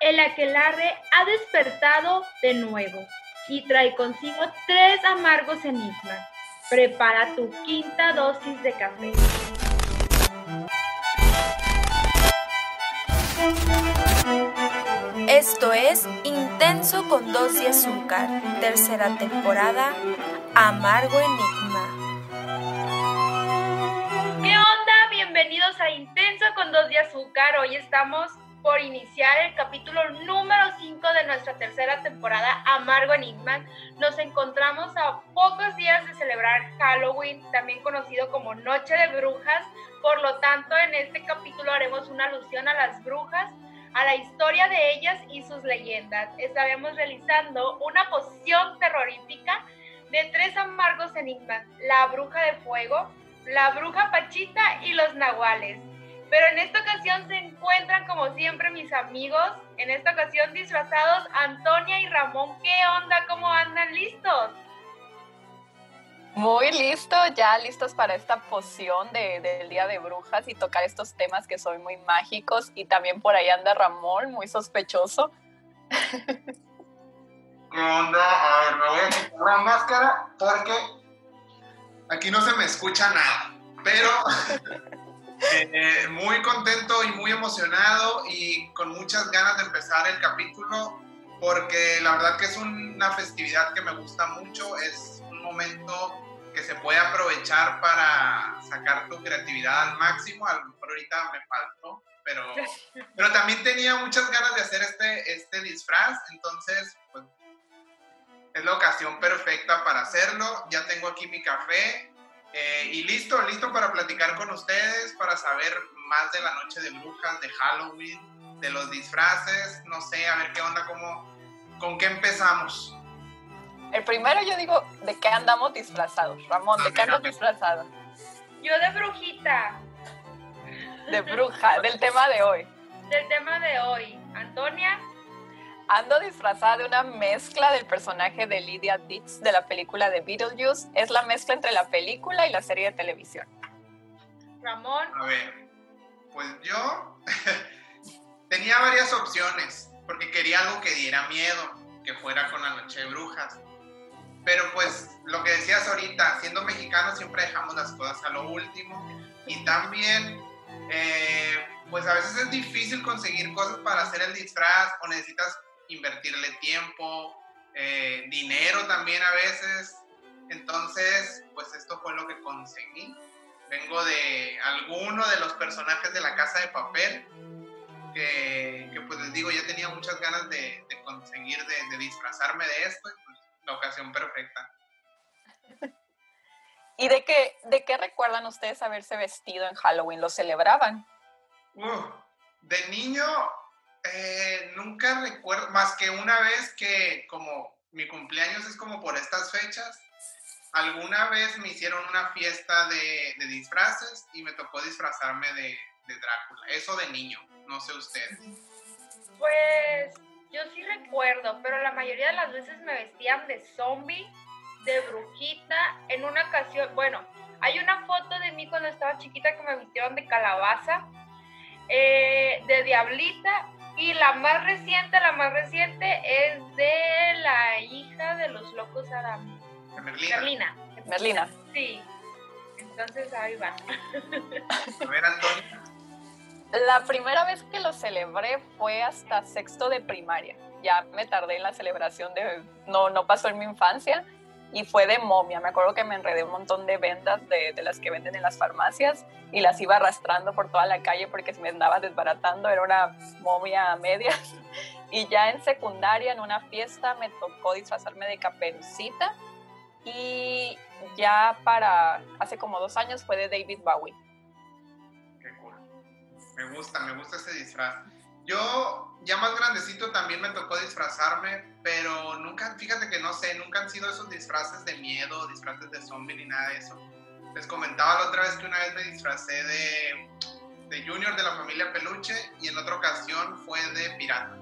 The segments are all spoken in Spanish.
el aquelarre ha despertado de nuevo y trae consigo tres amargos enigmas. Prepara tu quinta dosis de café. Esto es Intenso con dos de azúcar, tercera temporada, Amargo Enigma. ¿Qué onda? Bienvenidos a Intenso con dos de azúcar. Hoy estamos por iniciar el capítulo número 5 de nuestra tercera temporada Amargo Enigma. Nos encontramos a pocos días de celebrar Halloween, también conocido como Noche de Brujas. Por lo tanto, en este capítulo haremos una alusión a las brujas, a la historia de ellas y sus leyendas. Estaremos realizando una poción terrorífica de tres amargos enigmas, la bruja de fuego, la bruja pachita y los nahuales. Pero en esta ocasión se encuentran como siempre mis amigos, en esta ocasión disfrazados Antonia y Ramón. ¿Qué onda? ¿Cómo andan? ¿Listos? Muy listo, ya listos para esta poción de, del Día de Brujas y tocar estos temas que son muy mágicos. Y también por ahí anda Ramón, muy sospechoso. ¿Qué onda? A ver, me voy a quitar la máscara porque aquí no se me escucha nada. Pero eh, muy contento y muy emocionado y con muchas ganas de empezar el capítulo porque la verdad que es una festividad que me gusta mucho, es un momento que se puede aprovechar para sacar tu creatividad al máximo, a lo mejor ahorita me faltó, pero, pero también tenía muchas ganas de hacer este, este disfraz, entonces pues, es la ocasión perfecta para hacerlo, ya tengo aquí mi café, eh, y listo, listo para platicar con ustedes, para saber más de la noche de brujas, de Halloween, de los disfraces, no sé, a ver qué onda, cómo, con qué empezamos. El primero yo digo, ¿de qué andamos disfrazados? Ramón, ¿de qué andas disfrazado? Yo de brujita. De bruja, del tema de hoy. Del tema de hoy. Antonia. Ando disfrazada de una mezcla del personaje de Lydia Ditz de la película de Beetlejuice. Es la mezcla entre la película y la serie de televisión. Ramón. A ver, pues yo tenía varias opciones, porque quería algo que diera miedo, que fuera con la noche de brujas. Pero pues lo que decías ahorita, siendo mexicano siempre dejamos las cosas a lo último. Y también, eh, pues a veces es difícil conseguir cosas para hacer el disfraz o necesitas invertirle tiempo, eh, dinero también a veces. Entonces, pues esto fue lo que conseguí. Vengo de alguno de los personajes de la casa de papel, que, que pues les digo, ya tenía muchas ganas de, de conseguir, de, de, disfrazarme de esto, y pues la ocasión perfecta. ¿Y de qué, de qué recuerdan ustedes haberse vestido en Halloween? ¿Lo celebraban? Uh, de niño, eh, nunca recuerdo, más que una vez que como mi cumpleaños es como por estas fechas, alguna vez me hicieron una fiesta de, disfraces y me tocó disfrazarme de, de, Drácula. Eso de niño, no sé ustedes. Pues yo sí recuerdo, pero la mayoría de las veces me vestían de zombie, de brujita. En una ocasión, bueno, hay una foto de mí cuando estaba chiquita que me vistieron de calabaza, eh, de diablita y la más reciente, la más reciente es de la hija de los locos Adam. Merlina. Merlina. Merlina. Sí. Entonces ahí va. A ver, Antonio. La primera vez que lo celebré fue hasta sexto de primaria. Ya me tardé en la celebración de... No, no pasó en mi infancia y fue de momia. Me acuerdo que me enredé un montón de vendas de, las que venden en las farmacias y las iba arrastrando por toda la calle porque me andaba desbaratando. Era una momia a medias. Y ya en secundaria, en una fiesta, me tocó disfrazarme de caperucita. Y ya para hace como dos años fue de David Bowie. Qué cool. Me gusta, me gusta ese disfraz. Yo, ya más grandecito, también me tocó disfrazarme, pero nunca, fíjate que no sé, nunca han sido esos disfraces de miedo, disfraces de zombie ni nada de eso. Les comentaba la otra vez que una vez me disfracé de, de Junior de la familia Peluche y en otra ocasión fue de pirata.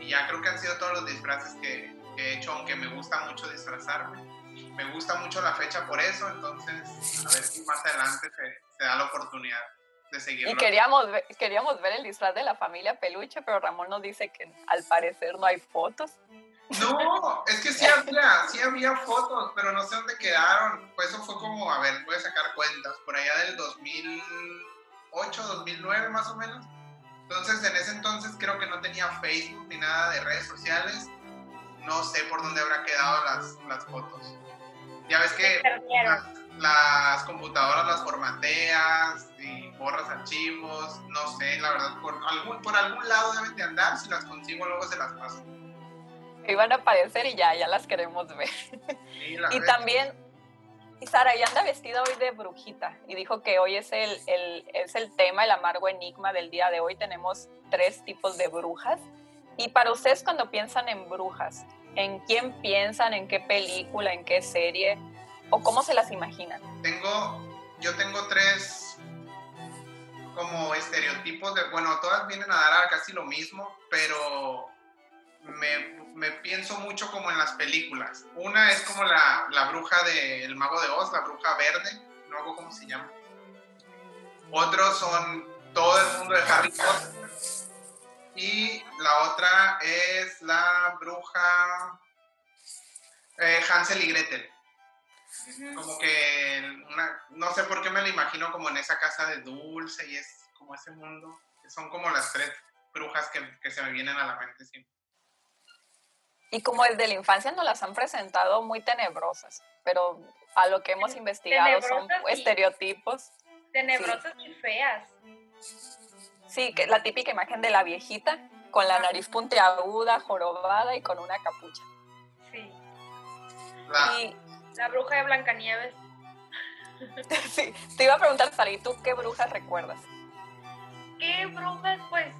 Y ya creo que han sido todos los disfraces que, he hecho, aunque me gusta mucho disfrazarme. Me gusta mucho la fecha por eso, entonces a ver si más adelante se, se da la oportunidad. De seguirlo. Y queríamos ver, queríamos ver el disfraz de la familia Peluche, pero Ramón nos dice que al parecer no hay fotos. No, es que sí había, sí había fotos, pero no sé dónde quedaron. Pues eso fue como, a ver, voy a sacar cuentas, por allá del 2008, 2009 más o menos. Entonces, en ese entonces creo que no tenía Facebook ni nada de redes sociales. No sé por dónde habrá quedado las, las fotos. Ya ves que las, las computadoras las formateas y borras archivos. No sé, la verdad, por algún, por algún lado deben de andar. Si las consigo, luego se las paso. Iban a aparecer y ya, ya las queremos ver. Sí, Y también, y Sara, ella anda vestida hoy de brujita y dijo que hoy es el, el- es el tema, el amargo enigma del día de hoy. Tenemos tres tipos de brujas. Y para ustedes cuando piensan en brujas, ¿en quién piensan? ¿En qué película? ¿En qué serie? ¿O cómo se las imaginan? Tengo, yo tengo tres como estereotipos de, bueno, todas vienen a dar casi lo mismo, pero me, pienso mucho como en las películas. Una es como la, la bruja del Mago de Oz, la bruja verde, no hago cómo se llama. Otros son todo el mundo de Harry Potter. Y la otra es la bruja eh, Hansel y Gretel Como que una, no sé por qué me lo imagino como en esa casa de dulce y es como ese mundo. Son como las tres brujas que, que se me vienen a la mente siempre. Y como desde la infancia nos las han presentado muy tenebrosas, pero a lo que hemos investigado son Tenebrosas y- estereotipos. Tenebrosas y feas. Sí, que la típica imagen de la viejita con la nariz puntiaguda, jorobada y con una capucha. Sí. La- Y La bruja de Blancanieves. sí, te iba a preguntar, Sara, ¿y tú qué brujas recuerdas? ¿Qué brujas? Pues,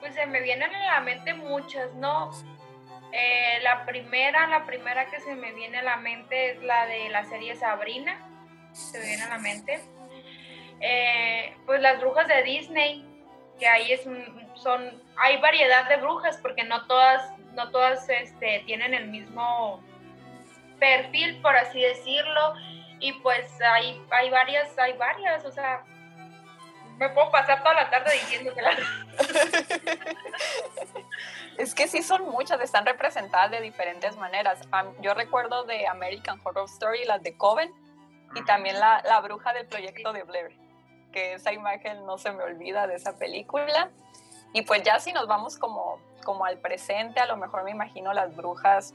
pues se me vienen a la mente muchas, ¿no? Eh, la primera, la primera que se me viene a la mente es la de la serie Sabrina. Se me viene a la mente. Eh, pues las brujas de Disney, que ahí es son, hay variedad de brujas porque no todas, no todas este, tienen el mismo perfil, por así decirlo. Y pues hay, hay varias, hay varias, o sea, me puedo pasar toda la tarde diciendo que las Es que sí son muchas, están representadas de diferentes maneras. Yo recuerdo de American Horror Story, las de Coven, y también la, la bruja del proyecto de Blair, que esa imagen no se me olvida de esa película. Y pues ya si nos vamos como, como al presente, a lo mejor me imagino las brujas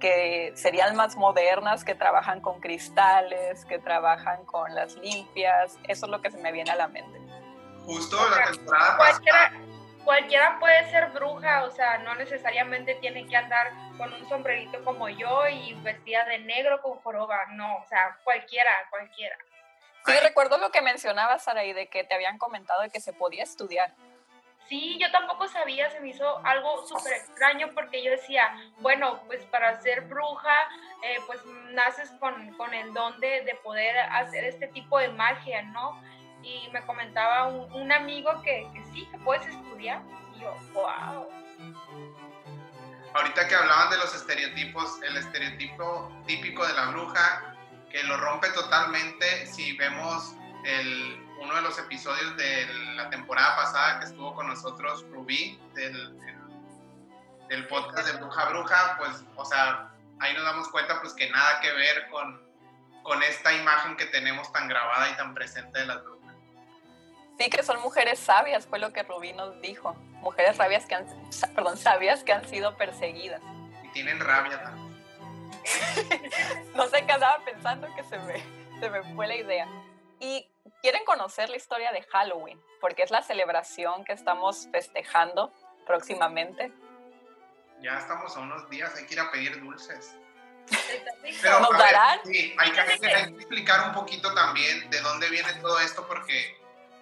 que serían más modernas, que trabajan con cristales, que trabajan con las limpias, eso es lo que se me viene a la mente. Justo O sea, la temporada cualquiera, cualquiera puede ser bruja, o sea, no necesariamente tiene que andar con un sombrerito como yo y vestida de negro con joroba, no, o sea, cualquiera, cualquiera. Sí, Ay. recuerdo lo que mencionabas, Saraí, de que te habían comentado de que se podía estudiar. Sí, yo tampoco sabía, se me hizo algo súper extraño porque yo decía, bueno, pues para ser bruja, eh, pues naces con, con el don de, de poder hacer este tipo de magia, ¿no? Y me comentaba un, un amigo que, que sí, que puedes estudiar. Y yo, wow. Ahorita que hablaban de los estereotipos, el estereotipo típico de la bruja, que lo rompe totalmente si vemos el, uno de los episodios de la temporada pasada que estuvo con nosotros Rubí, del, del- podcast de Bruja Bruja, pues, o sea, ahí nos damos cuenta pues que nada que ver con, con esta imagen que tenemos tan grabada y tan presente de las brujas. Sí, que son mujeres sabias, fue lo que Rubí nos dijo. Mujeres sabias que han, perdón, sabias que han sido perseguidas. Y tienen rabia también. No sé qué andaba pensando que se me, se me fue la idea. Y quieren conocer la historia de Halloween, porque es la celebración que estamos festejando próximamente. Ya estamos a unos días, hay que ir a pedir dulces. Pero, ¿Nos ver, darán? sí, que- hay que explicar un poquito también de dónde viene todo esto, porque,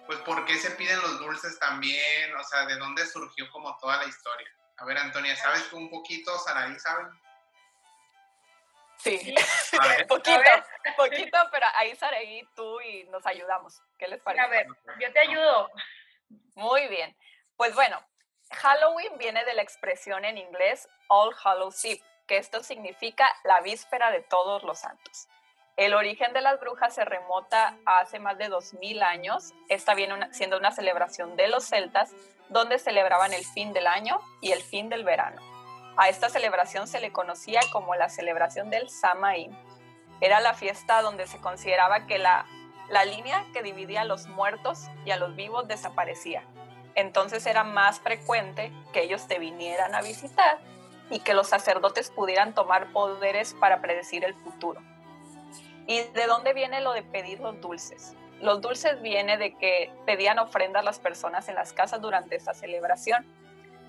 pues, ¿por qué se piden los dulces también? O sea, ¿de dónde surgió como toda la historia? A ver, Antonia, ¿sabes tú un poquito? Saraí, ¿saben? Sí, Sí, A ver, poquito, A ver. poquito, pero ahí Saraí, tú y nos ayudamos. ¿Qué les parece? a ver, yo te ayudo. Muy bien. Pues bueno, Halloween viene de la expresión en inglés All Hallows Eve, que esto significa la víspera de todos los santos. El origen de las brujas se remota a hace más de 2000 años. Esta viene siendo una celebración de los celtas, donde celebraban el fin del año y el fin del verano. A esta celebración se le conocía como la celebración del Samaín. Era la fiesta donde se consideraba que la, la línea que dividía a los muertos y a los vivos desaparecía. Entonces era más frecuente que ellos te vinieran a visitar y que los sacerdotes pudieran tomar poderes para predecir el futuro. ¿Y de dónde viene lo de pedir los dulces? Los dulces viene de que pedían ofrendas las personas en las casas durante esta celebración.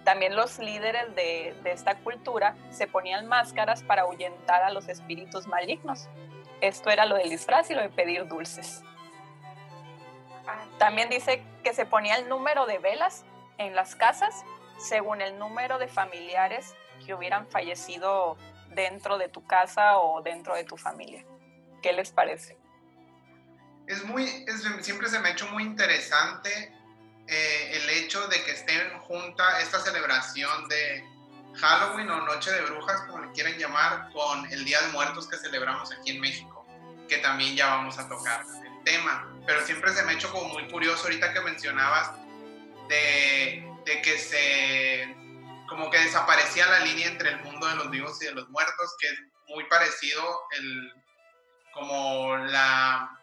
También los líderes de, de esta cultura se ponían máscaras para ahuyentar a los espíritus malignos. Esto era lo del disfraz y lo de pedir dulces. También dice que se ponía el número de velas en las casas según el número de familiares que hubieran fallecido dentro de tu casa o dentro de tu familia. ¿Qué les parece? Es muy, siempre se me ha hecho muy interesante eh, el hecho de que estén junta esta celebración de Halloween o Noche de Brujas, como le quieren llamar, con el Día de Muertos que celebramos aquí en México, que también ya vamos a tocar el tema. Pero siempre se me ha hecho como muy curioso ahorita que mencionabas de, de que se como que desaparecía la línea entre el mundo de los vivos y de los muertos, que es muy parecido el, como la,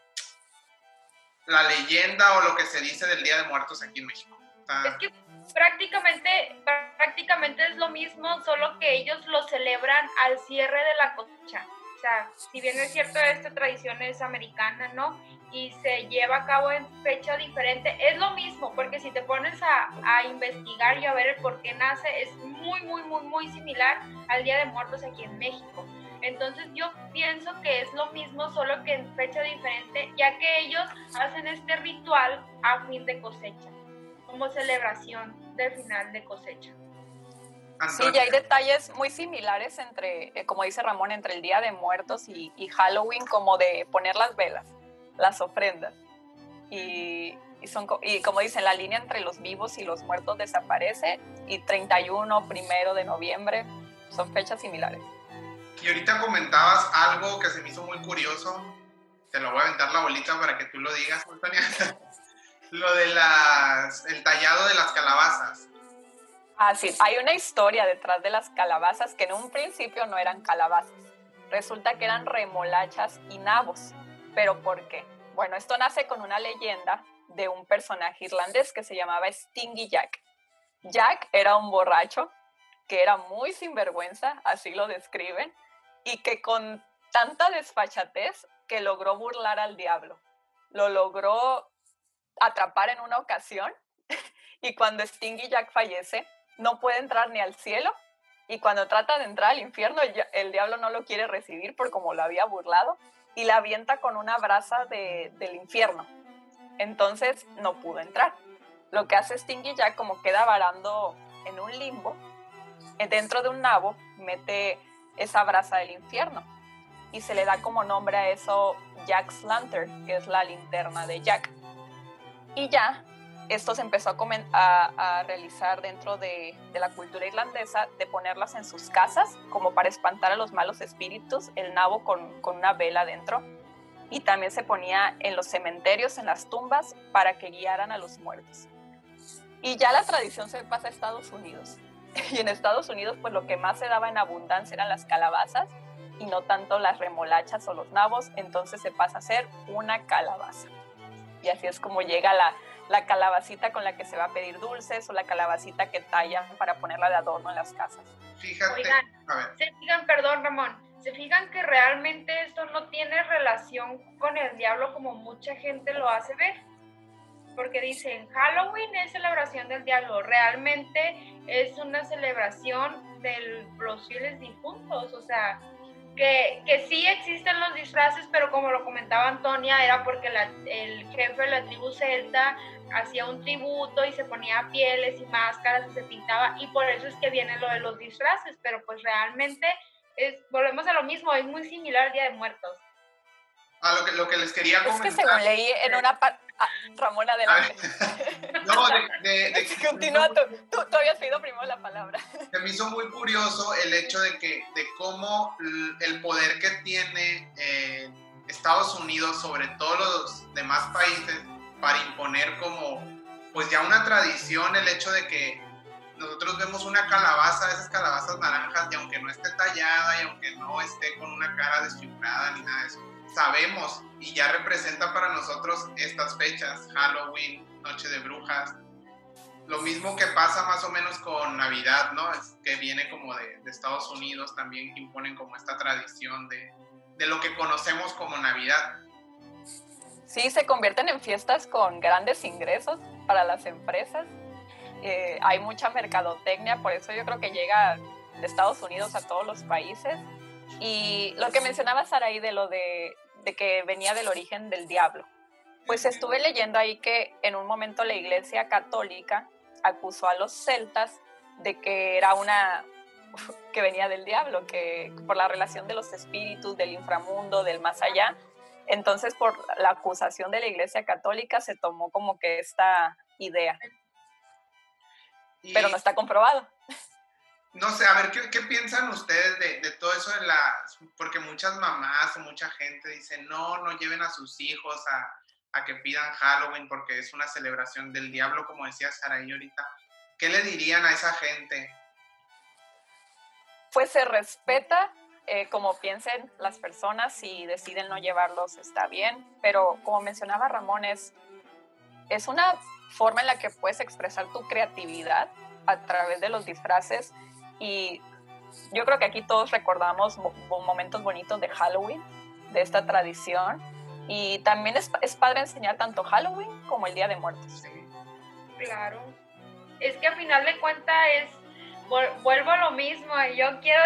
la leyenda o lo que se dice del Día de Muertos aquí en México. es que prácticamente, prácticamente es lo mismo, solo que ellos lo celebran al cierre de la cosecha. O sea, si bien es cierto, esta tradición es americana, ¿no? Y se lleva a cabo en fecha diferente, es lo mismo, porque si te pones a, a investigar y a ver el por qué nace, es muy, muy, muy, muy similar al Día de Muertos aquí en México. Entonces yo pienso que es lo mismo, solo que en fecha diferente, ya que ellos hacen este ritual a fin de cosecha, como celebración del final de cosecha. Sí, y hay detalles muy similares entre, eh, como dice Ramón, entre el Día de Muertos y, Halloween, como de poner las velas, las ofrendas. Y, son, y como dicen, la línea entre los vivos y los muertos desaparece y 31, primero de noviembre, son fechas similares. Y ahorita comentabas algo que se me hizo muy curioso. Te lo voy a aventar la bolita para que tú lo digas, Antonia. lo de las, el tallado de las calabazas. Ah, sí, hay una historia detrás de las calabazas que en un principio no eran calabazas. Resulta que eran remolachas y nabos. ¿Pero por qué? Bueno, esto nace con una leyenda de un personaje irlandés que se llamaba Stingy Jack. Jack era un borracho que era muy sinvergüenza, así lo describen, y que con tanta desfachatez que logró burlar al diablo. Lo logró atrapar en una ocasión y cuando Stingy Jack fallece, no puede entrar ni al cielo y cuando trata de entrar al infierno, el, diablo no lo quiere recibir por como lo había burlado y la avienta con una brasa del infierno. Entonces no pudo entrar. Lo que hace Stingy Jack como queda varando en un limbo, eh, dentro de un nabo, mete esa brasa del infierno. Y se le da como nombre a eso Jack's Lantern, que es la linterna de Jack. Y ya esto se empezó a, a, realizar dentro de, de, la cultura irlandesa, de ponerlas en sus casas como para espantar a los malos espíritus, el nabo con, con una vela dentro. Y también se ponía en los cementerios, en las tumbas, para que guiaran a los muertos. Y ya la tradición se pasa a Estados Unidos. Y en Estados Unidos, pues lo que más se daba en abundancia eran las calabazas y no tanto las remolachas o los nabos, entonces se pasa a ser una calabaza. Y así es como llega la, la calabacita con la que se va a pedir dulces o la calabacita que tallan para ponerla de adorno en las casas. Fíjate, Oigan, se fijan, perdón Ramón, se fijan que realmente esto no tiene relación con el diablo como mucha gente lo hace ver porque dicen Halloween es celebración del diablo, realmente es una celebración de los fieles difuntos, o sea, que, que, sí existen los disfraces, pero como lo comentaba Antonia, era porque el jefe de la tribu celta hacía un tributo y se ponía pieles y máscaras y se pintaba, y por eso es que viene lo de los disfraces, pero pues realmente es, volvemos a lo mismo, es muy similar al Día de Muertos. A lo que, lo que les quería comentar. Es que según leí en una parte Ah, Ramón, adelante. no, de, de, Continúa, tú, tú, habías pedido primero la palabra. Me hizo muy curioso el hecho de que, de cómo el poder que tiene eh, Estados Unidos sobre todos los demás países para imponer como pues ya una tradición el hecho de que nosotros vemos una calabaza, esas calabazas naranjas, y aunque no esté tallada y aunque no esté con una cara desfigurada ni nada de eso, sabemos y ya representa para nosotros estas fechas, Halloween, Noche de Brujas. Lo mismo que pasa más o menos con Navidad, ¿no? Es que viene como de, de Estados Unidos también, que imponen como esta tradición de, de lo que conocemos como Navidad. Sí, se convierten en fiestas con grandes ingresos para las empresas. Eh, hay mucha mercadotecnia, por eso yo creo que llega de Estados Unidos a todos los países. Y lo que mencionaba Saraí de lo de, de que venía del origen del diablo. Pues estuve leyendo ahí que en un momento la Iglesia Católica acusó a los celtas de que era una que venía del diablo, que por la relación de los espíritus, del inframundo, del más allá. Entonces, por la acusación de la Iglesia Católica se tomó como que esta idea. Pero no está comprobado. No sé, a ver, ¿qué, piensan ustedes de, todo eso de las... Porque muchas mamás o mucha gente dicen, no, no lleven a sus hijos a, a que pidan Halloween porque es una celebración del diablo, como decía Saraí ahorita. ¿Qué le dirían a esa gente? Pues se respeta eh, como piensen las personas, si deciden no llevarlos está bien, pero como mencionaba Ramón, es, es una forma en la que puedes expresar tu creatividad a través de los disfraces y yo creo que aquí todos recordamos mo- mo- momentos bonitos de Halloween, de esta tradición y también es, es padre enseñar tanto Halloween como el Día de Muertos. Claro. Es que a final de cuentas es, vuelvo a lo mismo, y yo quiero,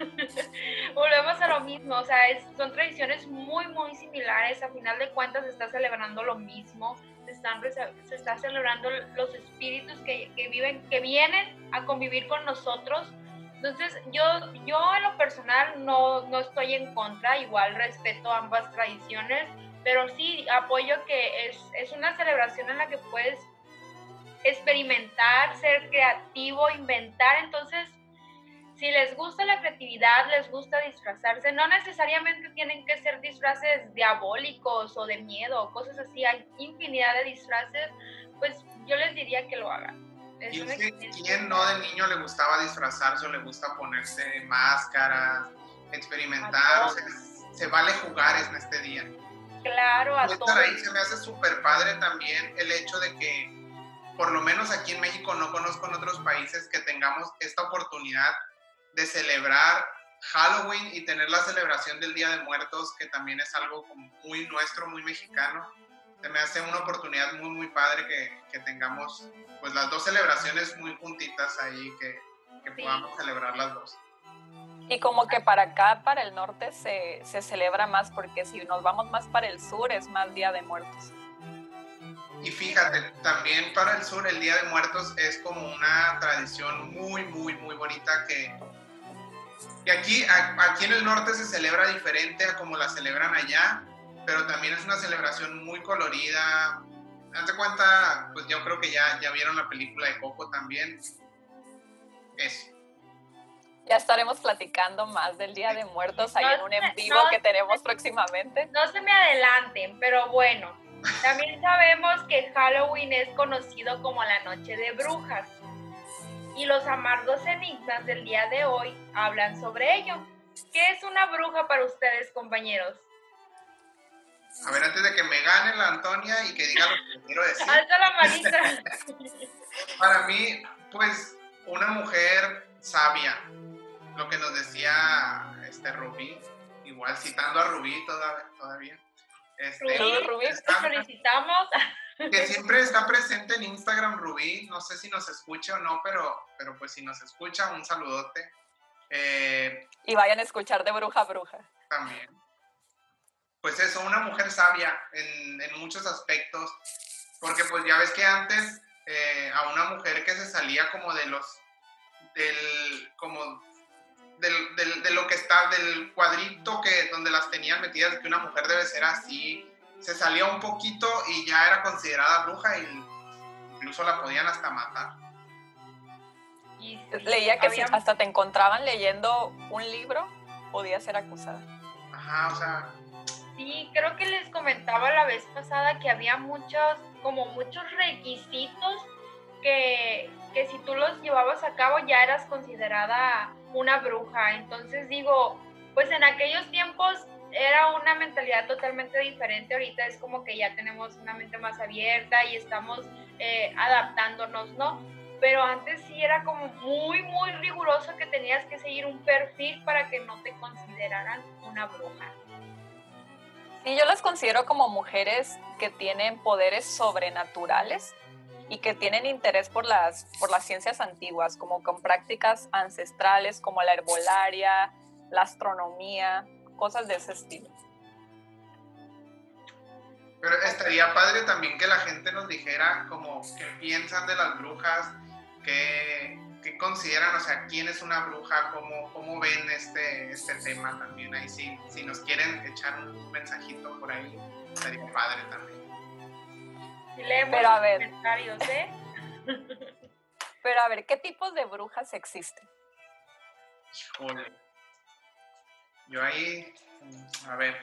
volvemos a lo mismo, o sea, es- son tradiciones muy, muy similares, a final de cuentas se está celebrando lo mismo, se, están, está celebrando los espíritus que, que viven, que vienen a convivir con nosotros. Entonces, yo, yo en lo personal no, no estoy en contra, igual respeto ambas tradiciones, pero sí apoyo que es, es una celebración en la que puedes experimentar, ser creativo, inventar. Entonces, si les gusta la creatividad, les gusta disfrazarse, no necesariamente tienen que ser disfraces diabólicos o de miedo o cosas así. Hay infinidad de disfraces, pues yo les diría que lo hagan. Es ¿Quién, una se- experiencia. quién no de niño le gustaba disfrazarse o le gusta ponerse máscaras, experimentar? A O sea, se vale jugar en este día. Claro, a todos. ahí se me hace súper padre también el hecho de que, por lo menos aquí en México, no conozco en otros países que tengamos esta oportunidad de celebrar Halloween y tener la celebración del Día de Muertos, que también es algo como muy nuestro, muy mexicano. Se me hace una oportunidad muy, muy padre que, que tengamos pues las dos celebraciones muy juntitas ahí, que, que Sí. podamos celebrar las dos. Y como que para acá, para el norte, se, se celebra más, porque si nos vamos más para el sur, es más Día de Muertos. Y fíjate, también para el sur el Día de Muertos es como una tradición muy, muy, muy bonita que, que aquí, a- aquí en el norte se celebra diferente a como la celebran allá, pero también es una celebración muy colorida. Hazte cuenta, pues yo creo que ya, ya vieron la película de Coco también. Eso. Ya estaremos platicando más del Día de Muertos ahí en un en vivo No, que tenemos próximamente. No se me adelanten, pero bueno, también sabemos que Halloween es conocido como la noche de brujas. Y los amargos enigmas del día de hoy hablan sobre ello. ¿Qué es una bruja para ustedes, compañeros? A ver, antes de que me gane la Antonia y que diga lo que quiero decir. Alza la manita. Para mí, pues, una mujer sabia, lo que nos decía este Rubí, igual citando a Rubí toda- todavía. Este, Rubí, Rubí. te felicitamos. Que siempre está presente en Instagram Rubí, no sé si nos escucha o no, pero, pero pues si nos escucha, un saludote. Eh, Y vayan a escuchar de bruja a bruja. también. Pues eso, una mujer sabia en, en muchos aspectos, porque pues ya ves que antes eh, a una mujer que se salía como de los, del, como del, del- de lo que está, del cuadrito que donde las tenían metidas, que una mujer debe ser así, se salía un poquito y ya era considerada bruja y incluso la podían hasta matar. Y Leía que si había- hasta te encontraban leyendo un libro, podía ser acusada. Ajá, o sea, Sí, creo que les comentaba la vez pasada que había muchos, como muchos requisitos que, que si tú los llevabas a cabo ya eras considerada una bruja. Entonces digo, pues en aquellos tiempos era una mentalidad totalmente diferente. Ahorita es como que ya tenemos una mente más abierta y estamos eh, adaptándonos, ¿no? Pero antes sí era como muy, muy riguroso que tenías que seguir un perfil para que no te consideraran una bruja. Sí, yo las considero como mujeres que tienen poderes sobrenaturales y que tienen interés por las, por las ciencias antiguas, como con prácticas ancestrales como la herbolaria, la astronomía, cosas de ese estilo. Pero estaría padre también que la gente nos dijera como qué piensan de las brujas, qué, qué consideran, o sea, quién es una bruja, cómo, cómo ven este, este tema también. Ahí sí, si nos quieren echar un mensajito por ahí, estaría padre también. Pero a ver. comentarios, ¿eh? Pero a ver, ¿qué tipos de brujas existen? Híjole. Yo ahí, a ver,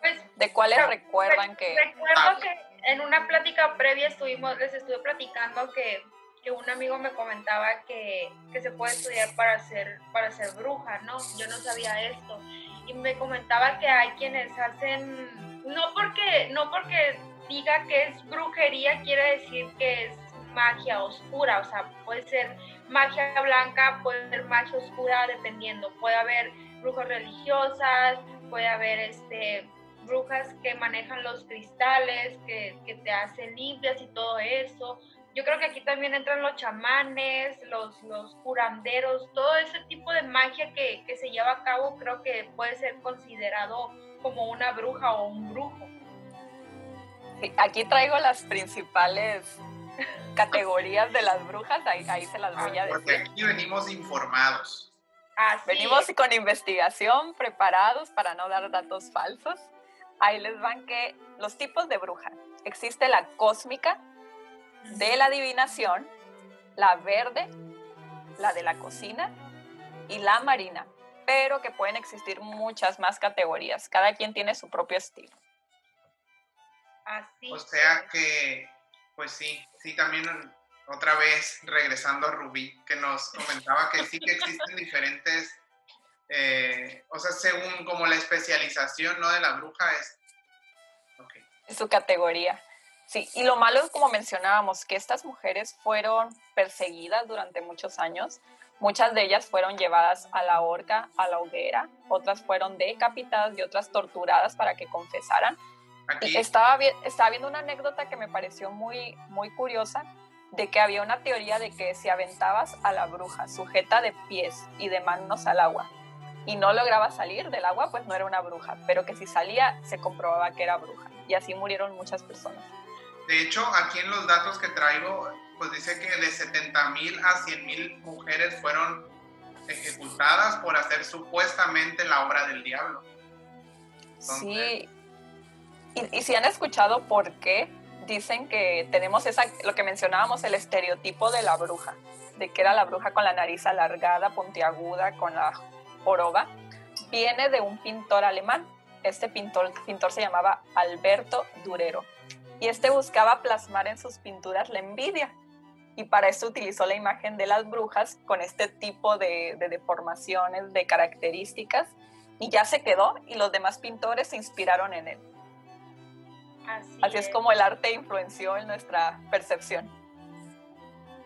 Pues ¿De cuáles Re- recuerdan que... Recuerdo Ah. que en una plática previa estuvimos, les estuve platicando que, que un amigo me comentaba que, que se puede estudiar para ser, para ser bruja, ¿no? Yo no sabía esto. Y me comentaba que hay quienes hacen, no porque, no porque diga que es brujería, quiere decir que es magia oscura, o sea, puede ser magia blanca, puede ser magia oscura, dependiendo. Puede haber brujas religiosas, puede haber este brujas que manejan los cristales, que, que te hacen limpias y todo eso. Yo creo que aquí también entran los chamanes, los, los curanderos, todo ese tipo de magia que, que se lleva a cabo creo que puede ser considerado como una bruja o un brujo. Sí, Aquí traigo las principales categorías de las brujas, ahí, ahí se las voy a porque decir. aquí venimos informados. Así Venimos es. con investigación, preparados para no dar datos falsos. Ahí les van que los tipos de bruja. Existe la cósmica, de la adivinación, la verde, la de la cocina y la marina, pero que pueden existir muchas más categorías. Cada quien tiene su propio estilo. Así O sea que, pues sí, sí, también otra vez regresando a Rubí, que nos comentaba que sí que existen diferentes, eh, o sea, según como la especialización, ¿no? De la bruja es... Ok. en su categoría. Sí, y lo malo es como mencionábamos, que estas mujeres fueron perseguidas durante muchos años. Muchas de ellas fueron llevadas a la horca, a la hoguera, otras fueron decapitadas y otras torturadas para que confesaran. Aquí, Y estaba, estaba viendo una anécdota que me pareció muy, muy curiosa, de que había una teoría de que si aventabas a la bruja sujeta de pies y de manos al agua y no lograba salir del agua, pues no era una bruja, pero que si salía se comprobaba que era bruja. Y así murieron muchas personas. de hecho, aquí en los datos que traigo, pues dice que de 70 mil a 100 mil mujeres fueron ejecutadas por hacer supuestamente la obra del diablo. Sí. Y, y si han escuchado por qué dicen que tenemos esa, lo que mencionábamos, el estereotipo de la bruja, de que era la bruja con la nariz alargada, puntiaguda, con la joroba, viene de un pintor alemán. Este pintor, pintor se llamaba Alberto Durero. Y este buscaba plasmar en sus pinturas la envidia. Y para esto utilizó la imagen de las brujas con este tipo de deformaciones, de características, y ya se quedó y los demás pintores se inspiraron en él. Así, Así es como el arte influenció en nuestra percepción.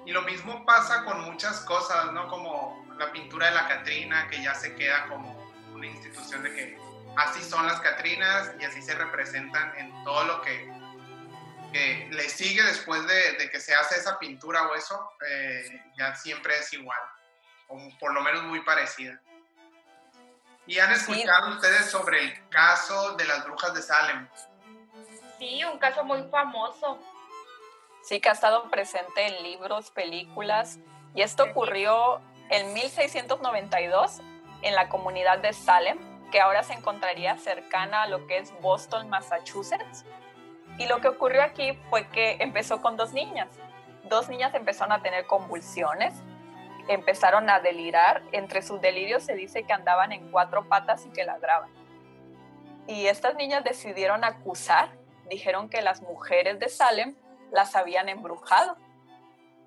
Y lo mismo pasa con muchas cosas, ¿no? Como la pintura de la Catrina, que ya se queda como una institución de que así son las Catrinas y así se representan en todo lo que, que le sigue después de, de que se hace esa pintura o eso, eh, ya siempre es igual, o por lo menos muy parecida. ¿Y han escuchado ustedes sobre el caso de las brujas de Salem? Sí, un caso muy famoso. Sí, que ha estado presente en libros, películas, y esto ocurrió en 1692 en la comunidad de Salem, que ahora se encontraría cercana a lo que es Boston, Massachusetts. Y lo que ocurrió aquí fue que empezó con dos niñas. Dos niñas empezaron a tener convulsiones, empezaron a delirar. Entre sus delirios se dice que andaban en cuatro patas y que ladraban. Y estas niñas decidieron acusar, dijeron que las mujeres de Salem las habían embrujado.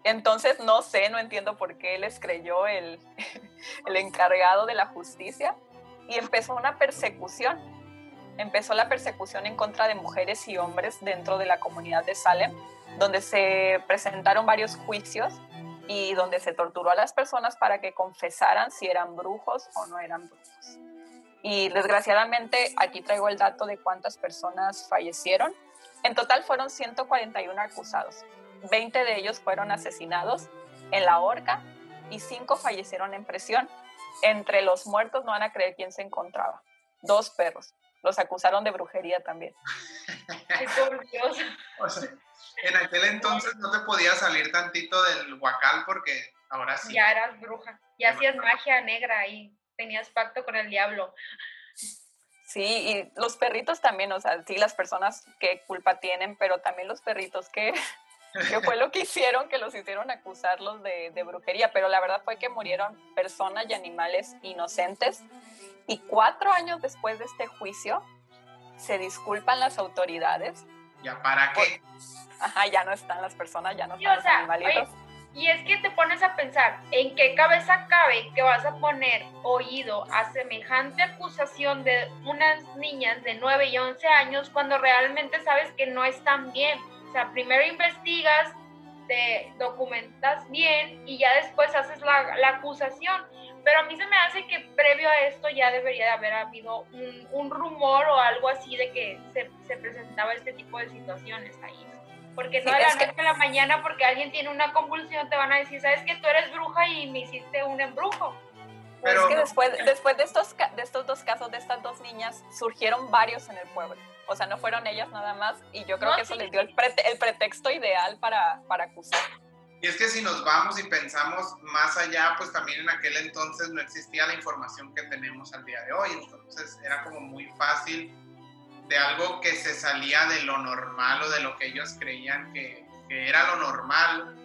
Entonces no sé, no entiendo por qué les creyó el, el encargado de la justicia y empezó una persecución. Empezó la persecución en contra de mujeres y hombres dentro de la comunidad de Salem, donde se presentaron varios juicios y donde se torturó a las personas para que confesaran si eran brujos o no eran brujos. Y desgraciadamente aquí traigo el dato de cuántas personas fallecieron. En total fueron 141 acusados. 20 de ellos fueron asesinados en la horca y 5 fallecieron en prisión. Entre los muertos no van a creer quién se encontraba. Dos perros. Los acusaron de brujería también. Ay, por Dios. O sea, en aquel entonces no te podías salir tantito del huacal porque ahora sí. Ya eras bruja. Y hacías magia negra y tenías pacto con el diablo. Sí, y los perritos también, o sea, sí, las personas que culpa tienen, pero también los perritos que, que fue lo que hicieron, que los hicieron acusarlos de, de brujería, pero la verdad fue que murieron personas y animales inocentes. Y cuatro años después de este juicio, se disculpan las autoridades. ¿Ya para qué? Ajá, ya no están las personas, ya no Sí, están los sea, animalitos. oye, y es que te pones a pensar, ¿en qué cabeza cabe que vas a poner oído a semejante acusación de unas niñas de 9 y 11 años cuando realmente sabes que no están bien? O sea, primero investigas, te documentas bien y ya después haces la, acusación. Pero a mí se me hace que previo a esto ya debería de haber habido un, un rumor o algo así de que se, se presentaba este tipo de situaciones ahí. Porque no Sí, de la noche a la mañana, porque alguien tiene una convulsión, te van a decir, ¿sabes que tú eres bruja y me hiciste un embrujo? Pero- es que después, después de, estos, de estos dos casos de estas dos niñas, surgieron varios en el pueblo. O sea, no fueron ellas nada más. Y yo creo No, que eso sí, les dio el, prete- el pretexto ideal para, para acusar. Y es que si nos vamos y pensamos más allá, pues también en aquel entonces no existía la información que tenemos al día de hoy. Entonces era como muy fácil de algo que se salía de lo normal o de lo que ellos creían que, que era lo normal,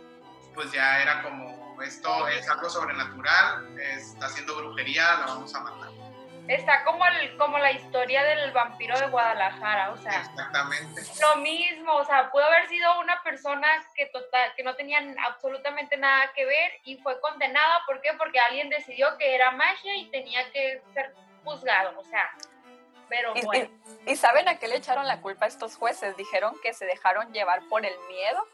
pues ya era como, esto es algo sobrenatural, está haciendo brujería, la vamos a matar. Está como, el, como la historia del vampiro de Guadalajara, o sea, Exactamente. lo mismo, o sea, pudo haber sido una persona que, total, que no tenía absolutamente nada que ver y fue condenada, ¿por qué? Porque alguien decidió que era magia y tenía que ser juzgado, o sea, pero Y, bueno. y- y ¿saben a qué le echaron la culpa a estos jueces? Dijeron que se dejaron llevar por el miedo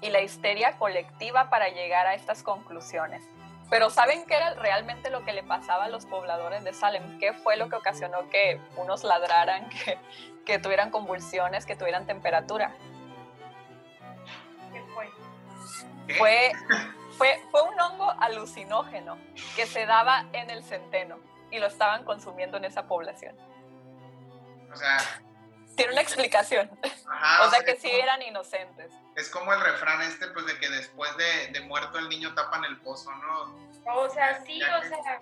y la histeria colectiva para llegar a estas conclusiones. Pero ¿saben qué era realmente lo que le pasaba a los pobladores de Salem? ¿Qué fue lo que ocasionó que unos ladraran, que, que tuvieran convulsiones, que tuvieran temperatura? ¿Qué fue? ¿Qué? Fue, fue, fue un hongo alucinógeno que se daba en el centeno y lo estaban consumiendo en esa población. O sea, Tiene una explicación. ajá, O sea que sí como- eran inocentes. Es como el refrán este, pues de que después de, de muerto el niño tapan el pozo, ¿no? O sea, sí, Ya o que- sea,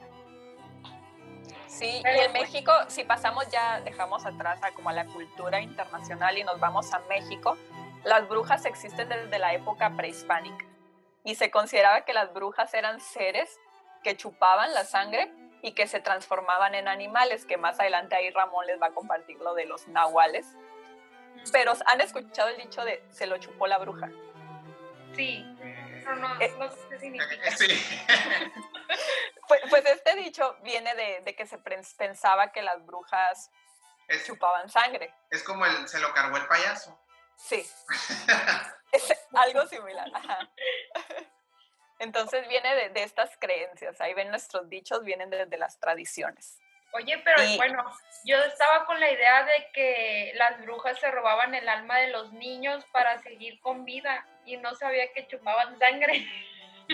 Sí, y en pues- México, si pasamos ya, dejamos atrás a como a la cultura internacional y nos vamos a México, las brujas existen desde la época prehispánica y se consideraba que las brujas eran seres que chupaban la sangre y que se transformaban en animales, que más adelante ahí Ramón les va a compartir lo de los nahuales. Pero han escuchado el dicho de se lo chupó la bruja. sí, Eh, pero no, Eh, no sé qué significa. sí. Pues, pues este dicho viene de, de que se pens- pensaba que las brujas Es, chupaban sangre. es como el se lo cargó el payaso. Sí, es algo similar. ajá. Entonces viene de, de estas creencias. Ahí ven nuestros dichos, vienen desde las tradiciones. Oye, pero Y- bueno, yo estaba con la idea de que las brujas se robaban el alma de los niños para seguir con vida y no sabía que chupaban sangre.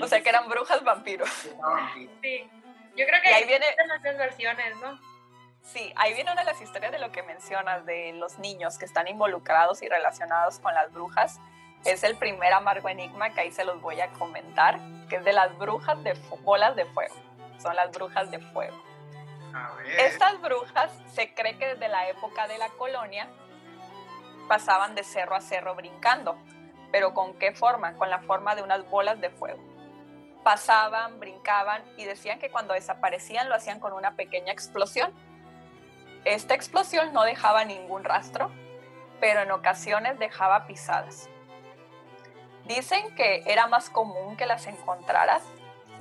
O sea que eran brujas vampiros. Sí, yo creo que Y ahí viene- muchas versiones, ¿no? Sí, ahí viene una de las historias de lo que mencionas, de los niños que están involucrados y relacionados con las brujas. Es el primer amargo enigma que ahí se los voy a comentar, que es de las brujas de bolas de fuego. Son las brujas de fuego. A ver. Estas brujas se cree que desde la época de la colonia pasaban de cerro a cerro brincando. ¿Pero con qué forma? Con la forma de unas bolas de fuego. Pasaban, brincaban y decían que cuando desaparecían lo hacían con una pequeña explosión. Esta explosión no dejaba ningún rastro, pero en ocasiones dejaba pisadas. Dicen que era más común que las encontraras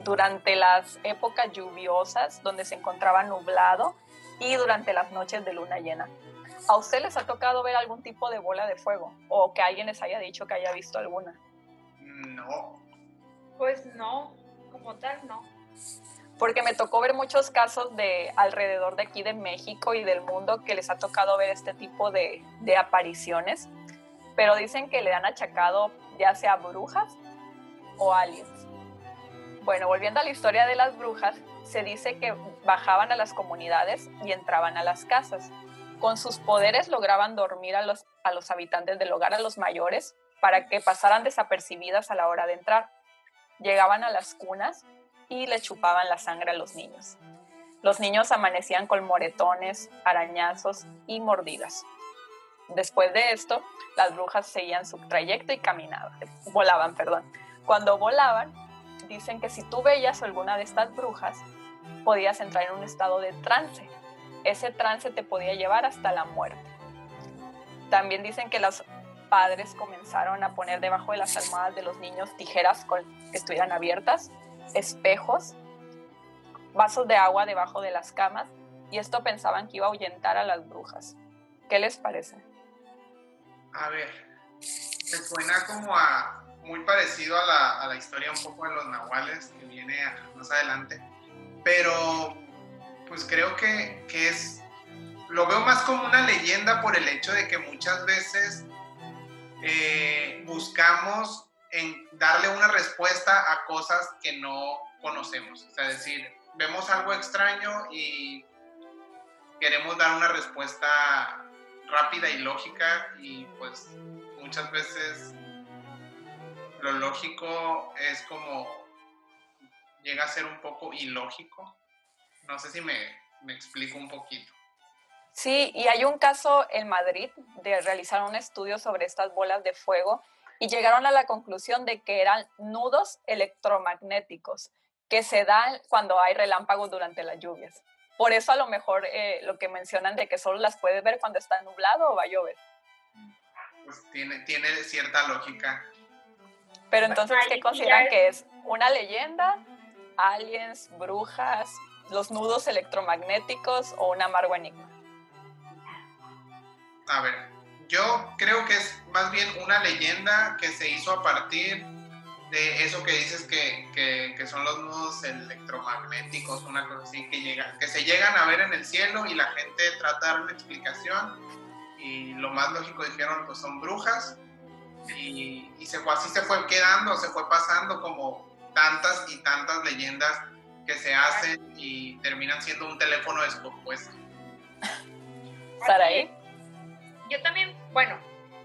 durante las épocas lluviosas donde se encontraba nublado y durante las noches de luna llena. ¿A usted les ha tocado ver algún tipo de bola de fuego o que alguien les haya dicho que haya visto alguna? No. Pues no, como tal no. Porque me tocó ver muchos casos de alrededor de aquí de México y del mundo que les ha tocado ver este tipo de, de apariciones, pero dicen que le han achacado ya sea brujas o aliens. Bueno, volviendo a la historia de las brujas, se dice que bajaban a las comunidades y entraban a las casas. Con sus poderes lograban dormir a los, a los habitantes del hogar, a los mayores, para que pasaran desapercibidas a la hora de entrar. Llegaban a las cunas y le chupaban la sangre a los niños. Los niños amanecían con moretones, arañazos y mordidas. Después de esto, las brujas seguían su trayecto y caminaban, volaban, perdón. Cuando volaban, dicen que si tú veías alguna de estas brujas, podías entrar en un estado de trance. Ese trance te podía llevar hasta la muerte. También dicen que los padres comenzaron a poner debajo de las almohadas de los niños tijeras que estuvieran abiertas, espejos, vasos de agua debajo de las camas y esto pensaban que iba a ahuyentar a las brujas. ¿Qué les parece? A ver, me suena como a muy parecido a la, a la historia un poco de los nahuales que viene más adelante, pero pues creo que, que es, lo veo más como una leyenda por el hecho de que muchas veces eh, buscamos en darle una respuesta a cosas que no conocemos. O sea, decir, vemos algo extraño y queremos dar una respuesta rápida y lógica y pues muchas veces lo lógico es como llega a ser un poco ilógico. No sé si me, me explico un poquito. Sí, y hay un caso en Madrid de realizar un estudio sobre estas bolas de fuego y llegaron a la conclusión de que eran nudos electromagnéticos que se dan cuando hay relámpagos durante las lluvias. Por eso a lo mejor eh, lo que mencionan de que solo las puedes ver cuando está nublado o va a llover. Pues tiene, tiene cierta lógica. Pero entonces, ¿qué consideran que es? ¿Una leyenda? ¿Aliens? ¿Brujas? ¿Los nudos electromagnéticos o un amargo enigma? A ver, yo creo que es más bien una leyenda que se hizo a partir de eso que dices que, que, que son los nudos electromagnéticos, una cosa así que, llega, que se llegan a ver en el cielo y la gente trata de dar una explicación y lo más lógico dijeron pues son brujas y, y se, así se fue quedando, se fue pasando como tantas y tantas leyendas que se hacen y terminan siendo un teléfono descompuesto. ¿Saraí? Yo también, bueno,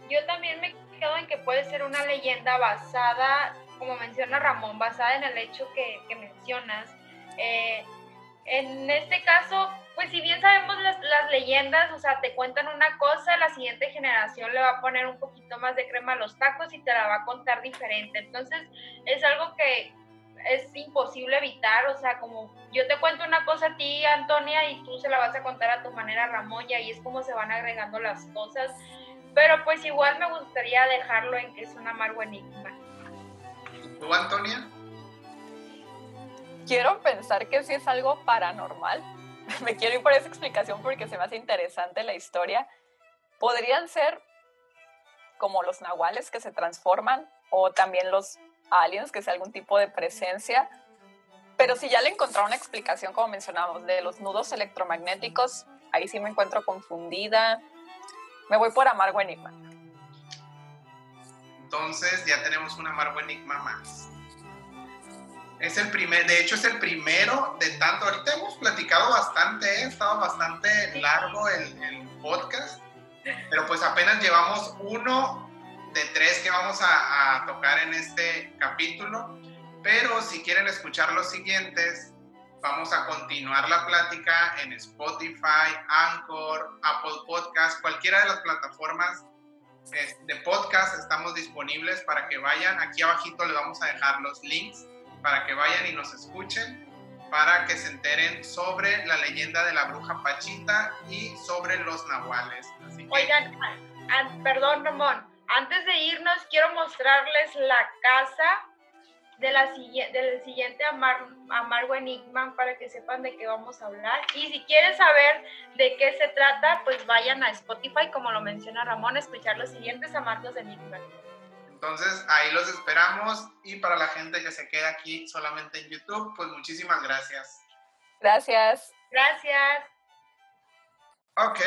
yo también me quedo en que puede ser una leyenda basada, como menciona Ramón, basada en el hecho que, mencionas. Eh, en este caso, pues si bien sabemos las, las, leyendas, o sea, te cuentan una cosa, la siguiente generación le va a poner un poquito más de crema a los tacos y te la va a contar diferente. Entonces, es algo que es imposible evitar, o sea, como yo te cuento una cosa a ti, Antonia, y tú se la vas a contar a tu manera, Ramón, y ahí es como se van agregando las cosas. Pero pues igual me gustaría dejarlo en que es un amargo enigma. ¿Tú, Antonia? Quiero pensar que sí es algo paranormal. Me quiero ir por esa explicación porque se me hace interesante la historia. Podrían ser como los nahuales que se transforman o también los aliens, que es algún tipo de presencia. Pero si ya le encontraron una explicación, como mencionamos, de los nudos electromagnéticos, ahí sí me encuentro confundida. Me voy por Amargo Enigma. Entonces ya tenemos un Amargo Enigma más. Es el primer, de hecho es el primero de tanto. Ahorita hemos platicado bastante, ha estado bastante largo el, el, podcast, pero pues apenas llevamos uno de tres que vamos a, a tocar en este capítulo. Pero si quieren escuchar los siguientes, vamos a continuar la plática en Spotify, Anchor, Apple Podcast, cualquiera de las plataformas de podcast estamos disponibles para que vayan. Aquí abajito les vamos a dejar los links para que vayan y nos escuchen. para que se enteren sobre la leyenda de la bruja Pachita y sobre los nahuales. Oigan, perdón Ramón, antes de irnos quiero mostrarles la casa de la, del siguiente Amargo Enigma para que sepan de qué vamos a hablar. Y si quieren saber de qué se trata, pues vayan a Spotify, como lo menciona Ramón, a escuchar los siguientes Amargos Enigma. Entonces ahí los esperamos y para la gente que se queda aquí solamente en YouTube, pues muchísimas gracias. Gracias. Gracias. Ok,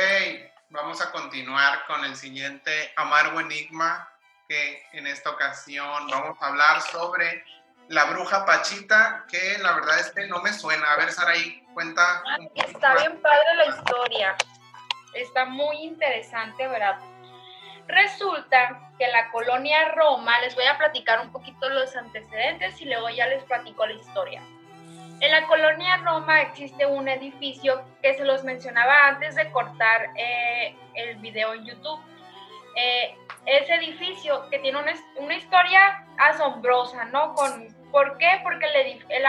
vamos a continuar con el siguiente amargo enigma que en esta ocasión vamos a hablar sobre la bruja Pachita, que la verdad es que no me suena. A ver, Saraí, cuenta. Está bien padre la historia. Está muy interesante, ¿verdad? Resulta que la colonia Roma, les voy a platicar un poquito los antecedentes y luego ya les platico la historia. En la colonia Roma existe un edificio que se los mencionaba antes de cortar eh, el video en YouTube. Eh, ese edificio que tiene una, una, historia asombrosa, ¿no? Con, ¿Por qué? Porque el, el,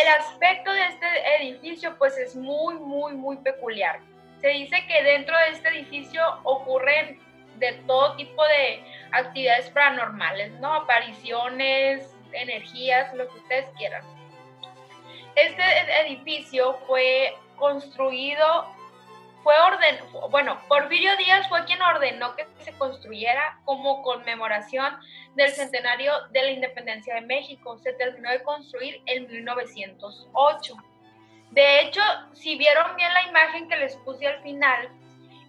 el aspecto de este edificio pues es muy, muy, muy peculiar. Se dice que dentro de este edificio ocurren de todo tipo de actividades paranormales, ¿no? Apariciones, energías, lo que ustedes quieran. Este edificio fue construido, fue orden, bueno, Porfirio Díaz fue quien ordenó que se construyera como conmemoración del centenario de la independencia de México. Se terminó de construir en 1908. De hecho, si vieron bien la imagen que les puse al final,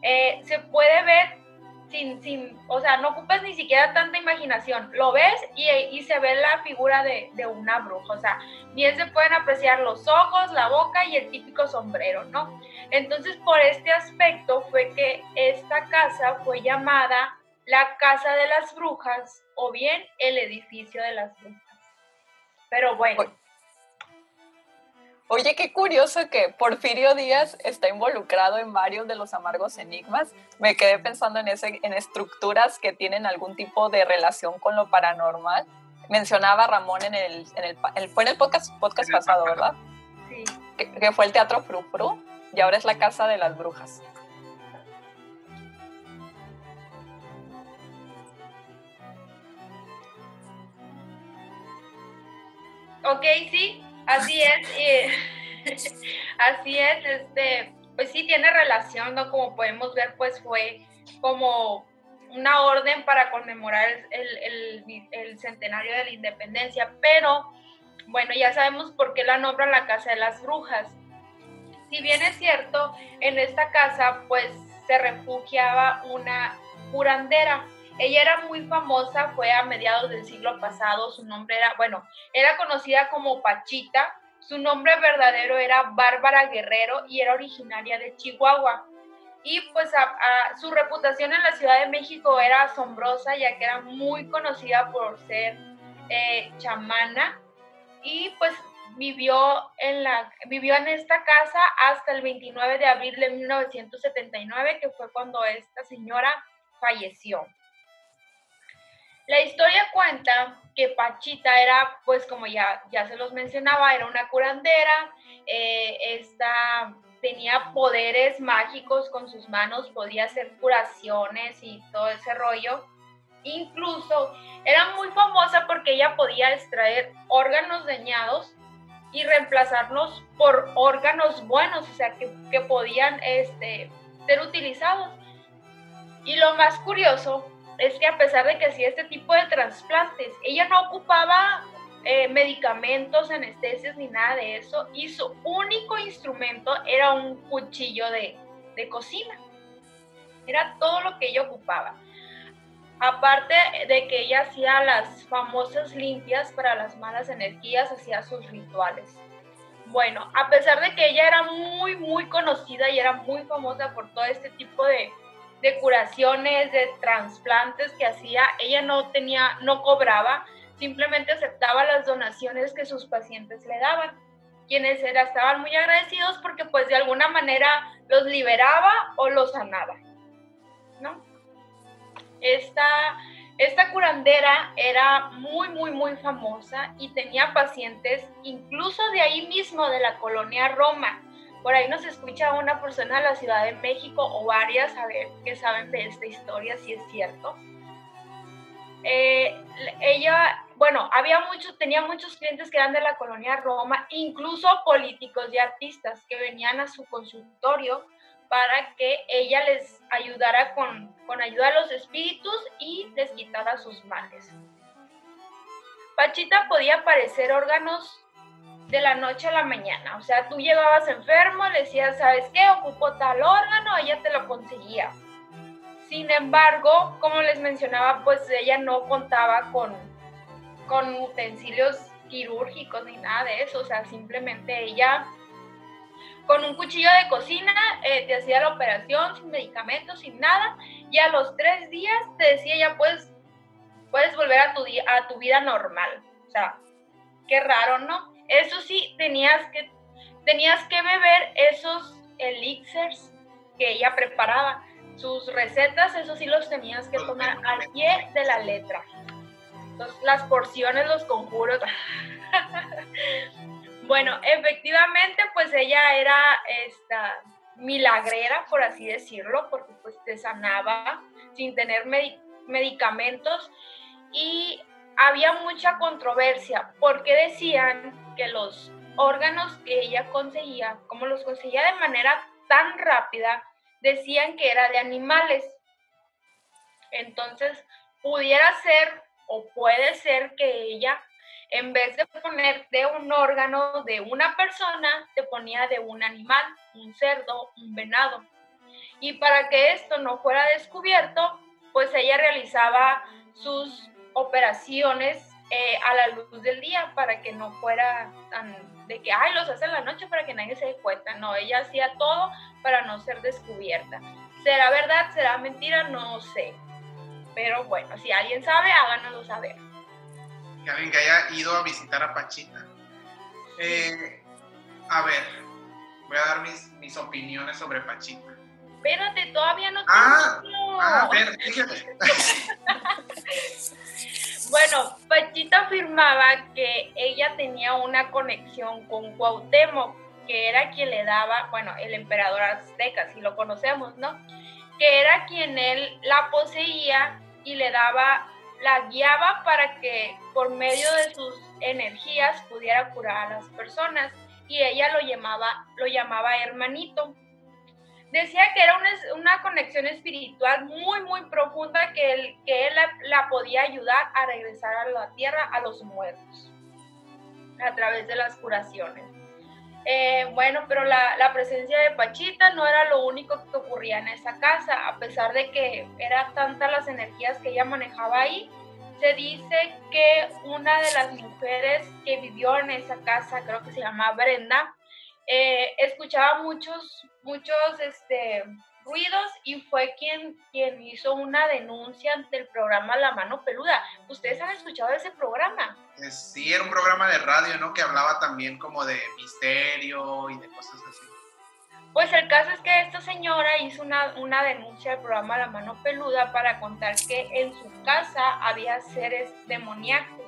eh, se puede ver sin, sin, o sea, no ocupas ni siquiera tanta imaginación, lo ves y, y se ve la figura de, de, una bruja, o sea, bien se pueden apreciar los ojos, la boca y el típico sombrero, ¿no? Entonces, por este aspecto fue que esta casa fue llamada la Casa de las Brujas o bien el edificio de las brujas. Pero bueno. Oye, qué curioso que Porfirio Díaz está involucrado en varios de los amargos enigmas. Me quedé pensando en, ese, en estructuras que tienen algún tipo de relación con lo paranormal. Mencionaba Ramón en el, en el, fue en el podcast, podcast pasado, ¿verdad? Sí. Que, fue el Teatro Frufru y ahora es la Casa de las Brujas. Ok, sí, Así es, así es, este, pues sí tiene relación, ¿no? Como podemos ver, pues fue como una orden para conmemorar el, centenario de la independencia, pero bueno, ya sabemos por qué la nombran la Casa de las Brujas. Si bien es cierto, en esta casa pues se refugiaba una curandera, ella era muy famosa, fue a mediados del siglo pasado, su nombre era, bueno, era conocida como Pachita, su nombre verdadero era Bárbara Guerrero y era originaria de Chihuahua. Y pues su reputación en la Ciudad de México era asombrosa, ya que era muy conocida por ser eh, chamana. Y pues vivió en, la, vivió en esta casa hasta el 29 de abril de 1979, que fue cuando esta señora falleció. La historia cuenta que Pachita era, pues como ya, ya se los mencionaba, era una curandera, eh, esta, tenía poderes mágicos con sus manos, podía hacer curaciones y todo ese rollo. Incluso era muy famosa porque ella podía extraer órganos dañados y reemplazarlos por órganos buenos, o sea, que, que podían este, ser utilizados. Y lo más curioso es que a pesar de que hacía este tipo de trasplantes, ella no ocupaba eh, medicamentos, anestesias ni nada de eso, y su único instrumento era un cuchillo de, de cocina. Era todo lo que ella ocupaba. Aparte de que ella hacía las famosas limpias para las malas energías, hacía sus rituales. Bueno, a pesar de que ella era muy, muy conocida y era muy famosa por todo este tipo de, de curaciones, de trasplantes que hacía, ella no tenía, no cobraba, simplemente aceptaba las donaciones que sus pacientes le daban, quienes era, estaban muy agradecidos porque pues de alguna manera los liberaba o los sanaba, ¿no? Esta Esta curandera era muy, muy, muy famosa y tenía pacientes incluso de ahí mismo, de la colonia Roma. Por ahí nos escucha una persona de la Ciudad de México o varias a ver que saben de esta historia, si es cierto. Eh, ella, bueno, había muchos, tenía muchos clientes que eran de la colonia Roma, incluso políticos y artistas que venían a su consultorio para que ella les ayudara con, con ayuda a los espíritus y les quitara sus males. Pachita podía aparecer órganos de la noche a la mañana. O sea, tú llegabas enfermo, le decías, ¿sabes qué? Ocupo tal órgano, ella te lo conseguía. Sin embargo, como les mencionaba, pues ella no contaba con, con utensilios quirúrgicos ni nada de eso. O sea, simplemente ella con un cuchillo de cocina eh, te hacía la operación sin medicamentos, sin nada. Y a los tres días te decía ya pues puedes volver a tu, a tu vida normal. O sea, qué raro, ¿no? Eso sí, tenías que, tenías que beber esos elixirs que ella preparaba. Sus recetas, eso sí los tenías que tomar al pie de la letra. las porciones, los conjuros. bueno, efectivamente, pues ella era esta milagrera, por así decirlo, porque pues te sanaba sin tener medicamentos y había mucha controversia porque decían que los órganos que ella conseguía, como los conseguía de manera tan rápida, decían que era de animales. Entonces, pudiera ser o puede ser que ella, en vez de poner de un órgano de una persona, te ponía de un animal, un cerdo, un venado. Y para que esto no fuera descubierto, pues ella realizaba sus operaciones eh, a la luz del día para que no fuera tan de que, ay, los hace en la noche para que nadie se dé cuenta. No, ella hacía todo para no ser descubierta. ¿Será verdad? ¿Será mentira? No sé. Pero bueno, si alguien sabe, háganoslo saber. Que alguien que haya ido a visitar a Pachita. Eh, a ver, voy a dar mis, mis opiniones sobre Pachita. Espérate, todavía no ah, ah, a ver, fíjate. Bueno, Pachita afirmaba que ella tenía una conexión con Cuauhtémoc, que era quien le daba, bueno, el emperador azteca, si lo conocemos, ¿no? Que era quien él la poseía y le daba, la guiaba para que por medio de sus energías pudiera curar a las personas. Y ella lo llamaba, lo llamaba hermanito decía que era una, conexión espiritual muy, muy profunda que él, que él podía ayudar a regresar a la tierra a los muertos a través de las curaciones. Eh, bueno, pero la, la, presencia de Pachita no era lo único que ocurría en esa casa, a pesar de que eran tantas las energías que ella manejaba ahí. Se dice que una de las mujeres que vivió en esa casa, creo que se llama Brenda, eh, escuchaba muchos, muchos este, ruidos y fue quien, quien hizo una denuncia ante el programa La Mano Peluda. ¿Ustedes han escuchado ese programa? Sí, era un programa de radio, ¿no? Que hablaba también como de misterio y de cosas así. Pues el caso es que esta señora hizo una, una denuncia al programa La Mano Peluda para contar que en su casa había seres demoníacos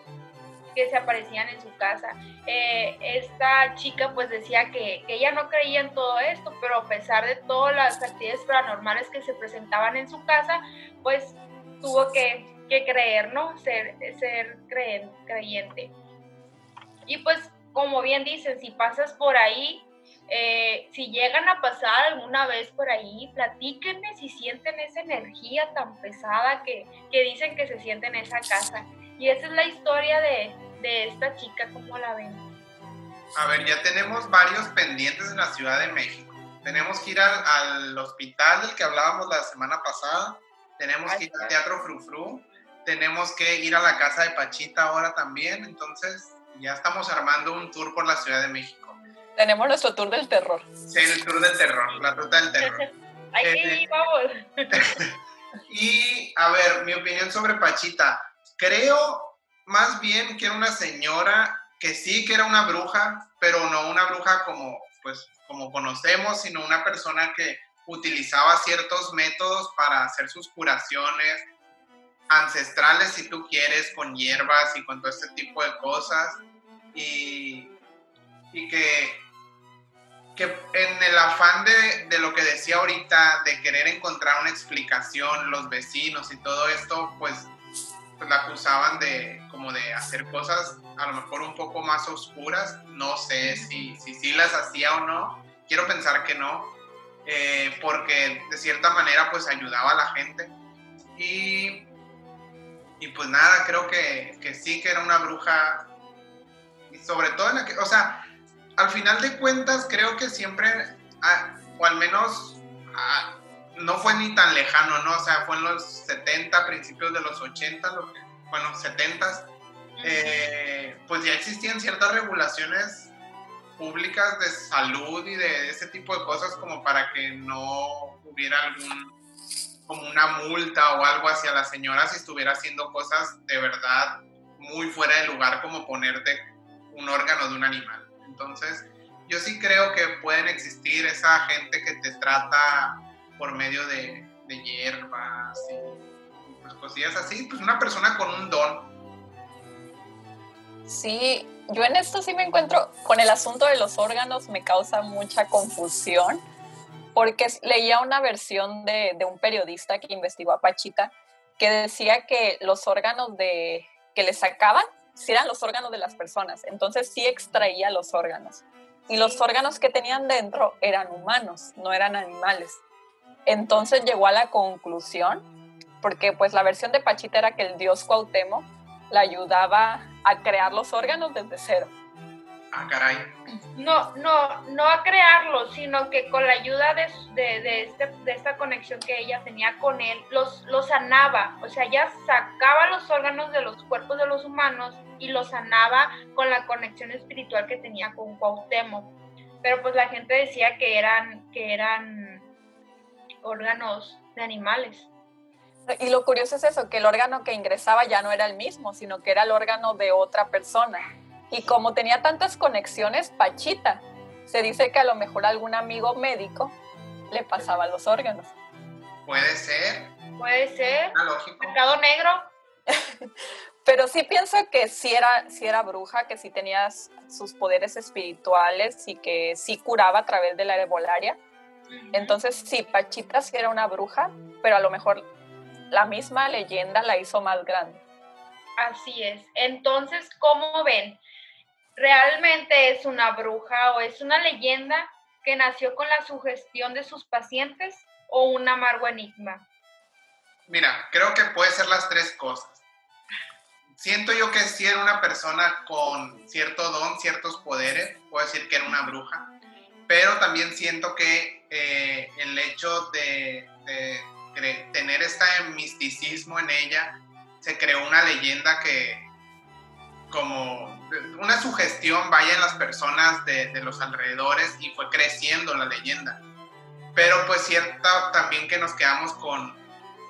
que se aparecían en su casa. Eh, esta chica pues decía que, que, ella no creía en todo esto, pero a pesar de todas las actividades paranormales que se presentaban en su casa, pues tuvo que, creer, ¿no? Ser, ser creyente. Y pues como bien dicen, si pasas por ahí, eh, si llegan a pasar alguna vez por ahí, platíquenme si sienten esa energía tan pesada que, que dicen que se siente en esa casa. Y esa es la historia de, de esta chica, ¿cómo la ven? A ver, ya tenemos varios pendientes en la Ciudad de México. Tenemos que ir al, hospital del que hablábamos la semana pasada. Tenemos que ir al Teatro Frufru. Tenemos que ir a la casa de Pachita ahora también. Entonces, ya estamos armando un tour por la Ciudad de México. Tenemos nuestro tour del terror. Sí, el tour del terror, la ruta del terror. Hay que ir, vamos. y, a ver, mi opinión sobre Pachita. Creo más bien que era una señora que sí que era una bruja, pero no una bruja como, pues, como conocemos, sino una persona que utilizaba ciertos métodos para hacer sus curaciones. ancestrales, si tú quieres, con hierbas y con todo este tipo de cosas. Y, y que, que en el afán de, de, lo que decía ahorita, de querer encontrar una explicación, los vecinos y todo esto, pues, pues la acusaban de como de hacer cosas a lo mejor un poco más oscuras. No sé si sí si, si las hacía o no. Quiero pensar que no, eh, porque de cierta manera pues ayudaba a la gente. Y, y pues nada, creo que, que, sí que era una bruja, y sobre todo en la que, o sea, al final de cuentas creo que siempre, ah, o al menos ah, no fue ni tan lejano, ¿no? O sea, fue en los 70, principios de los 80, lo que, bueno, 70, eh, pues ya existían ciertas regulaciones públicas de salud y de ese tipo de cosas como para que no hubiera algún como una multa o algo hacia la señora si estuviera haciendo cosas de verdad muy fuera de lugar como ponerte un órgano de un animal. Entonces, yo sí creo que pueden existir esa gente que te trata por medio de, de hierbas y, pues cosillas así, pues una persona con un don. Sí, yo en esto sí me encuentro con el asunto de los órganos, me causa mucha confusión, porque leía una versión de, de un periodista que investigó a Pachita, que decía que los órganos de, que le sacaban, sí eran los órganos de las personas, entonces sí extraía los órganos. Y los órganos que tenían dentro eran humanos, no eran animales. Entonces llegó a la conclusión, porque pues la versión de Pachita era que el dios Cuauhtémoc la ayudaba a crear los órganos desde cero. Ah, caray. No, no, no a crearlos, sino que con la ayuda de, de, de, este, de esta conexión que ella tenía con él, los, los sanaba. O sea, ella sacaba los órganos de los cuerpos de los humanos y los sanaba con la conexión espiritual que tenía con Cuauhtémoc. Pero pues la gente decía que eran, que eran órganos de animales. Y lo curioso es eso, que el órgano que ingresaba ya no era el mismo, sino que era el órgano de otra persona. Y como tenía tantas conexiones, Pachita, se dice que a lo mejor algún amigo médico le pasaba los órganos. Puede ser. Puede ser. Lógico. Mercado negro. Pero sí pienso que sí era, sí era bruja, que sí tenía sus poderes espirituales y que sí curaba a través de la herbolaria. Entonces sí, Pachita sí era una bruja, pero a lo mejor la misma leyenda la hizo más grande. Así es. Entonces, ¿cómo ven? ¿Realmente es una bruja o es una leyenda que nació con la sugestión de sus pacientes o un amargo enigma? Mira, creo que puede ser las tres cosas. Siento yo que si era una persona con cierto don, ciertos poderes, puedo decir que era una bruja, pero también siento que eh, el hecho de, de tener este misticismo en ella, se creó una leyenda que, como una sugestión vaya en las personas de, de, los alrededores y fue creciendo la leyenda. Pero pues cierta también que nos quedamos con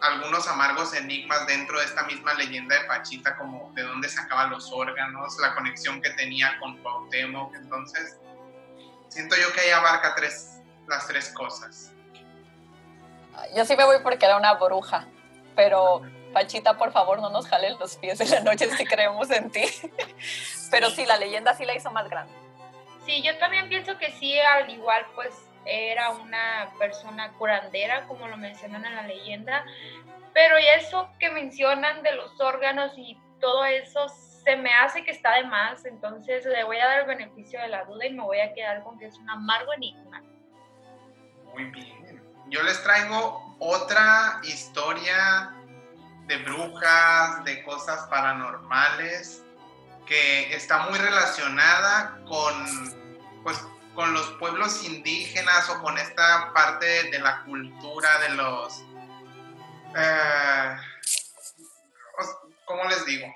algunos amargos enigmas dentro de esta misma leyenda de Pachita, como de dónde sacaba los órganos, la conexión que tenía con Cuauhtémoc. Entonces, siento yo que ahí abarca tres, las tres cosas. Yo sí me voy porque era una bruja, pero Pachita, por favor, no nos jalen los pies en la noche si creemos en ti. Pero sí, la leyenda sí la hizo más grande. Sí, yo también pienso que sí, al igual, pues era una persona curandera, como lo mencionan en la leyenda. Pero eso que mencionan de los órganos y todo eso, se me hace que está de más. Entonces le voy a dar el beneficio de la duda y me voy a quedar con que es un amargo enigma. Yo les traigo otra historia de brujas, de cosas paranormales, que está muy relacionada con, pues, con los pueblos indígenas o con esta parte de la cultura de los... Eh, ¿Cómo les digo?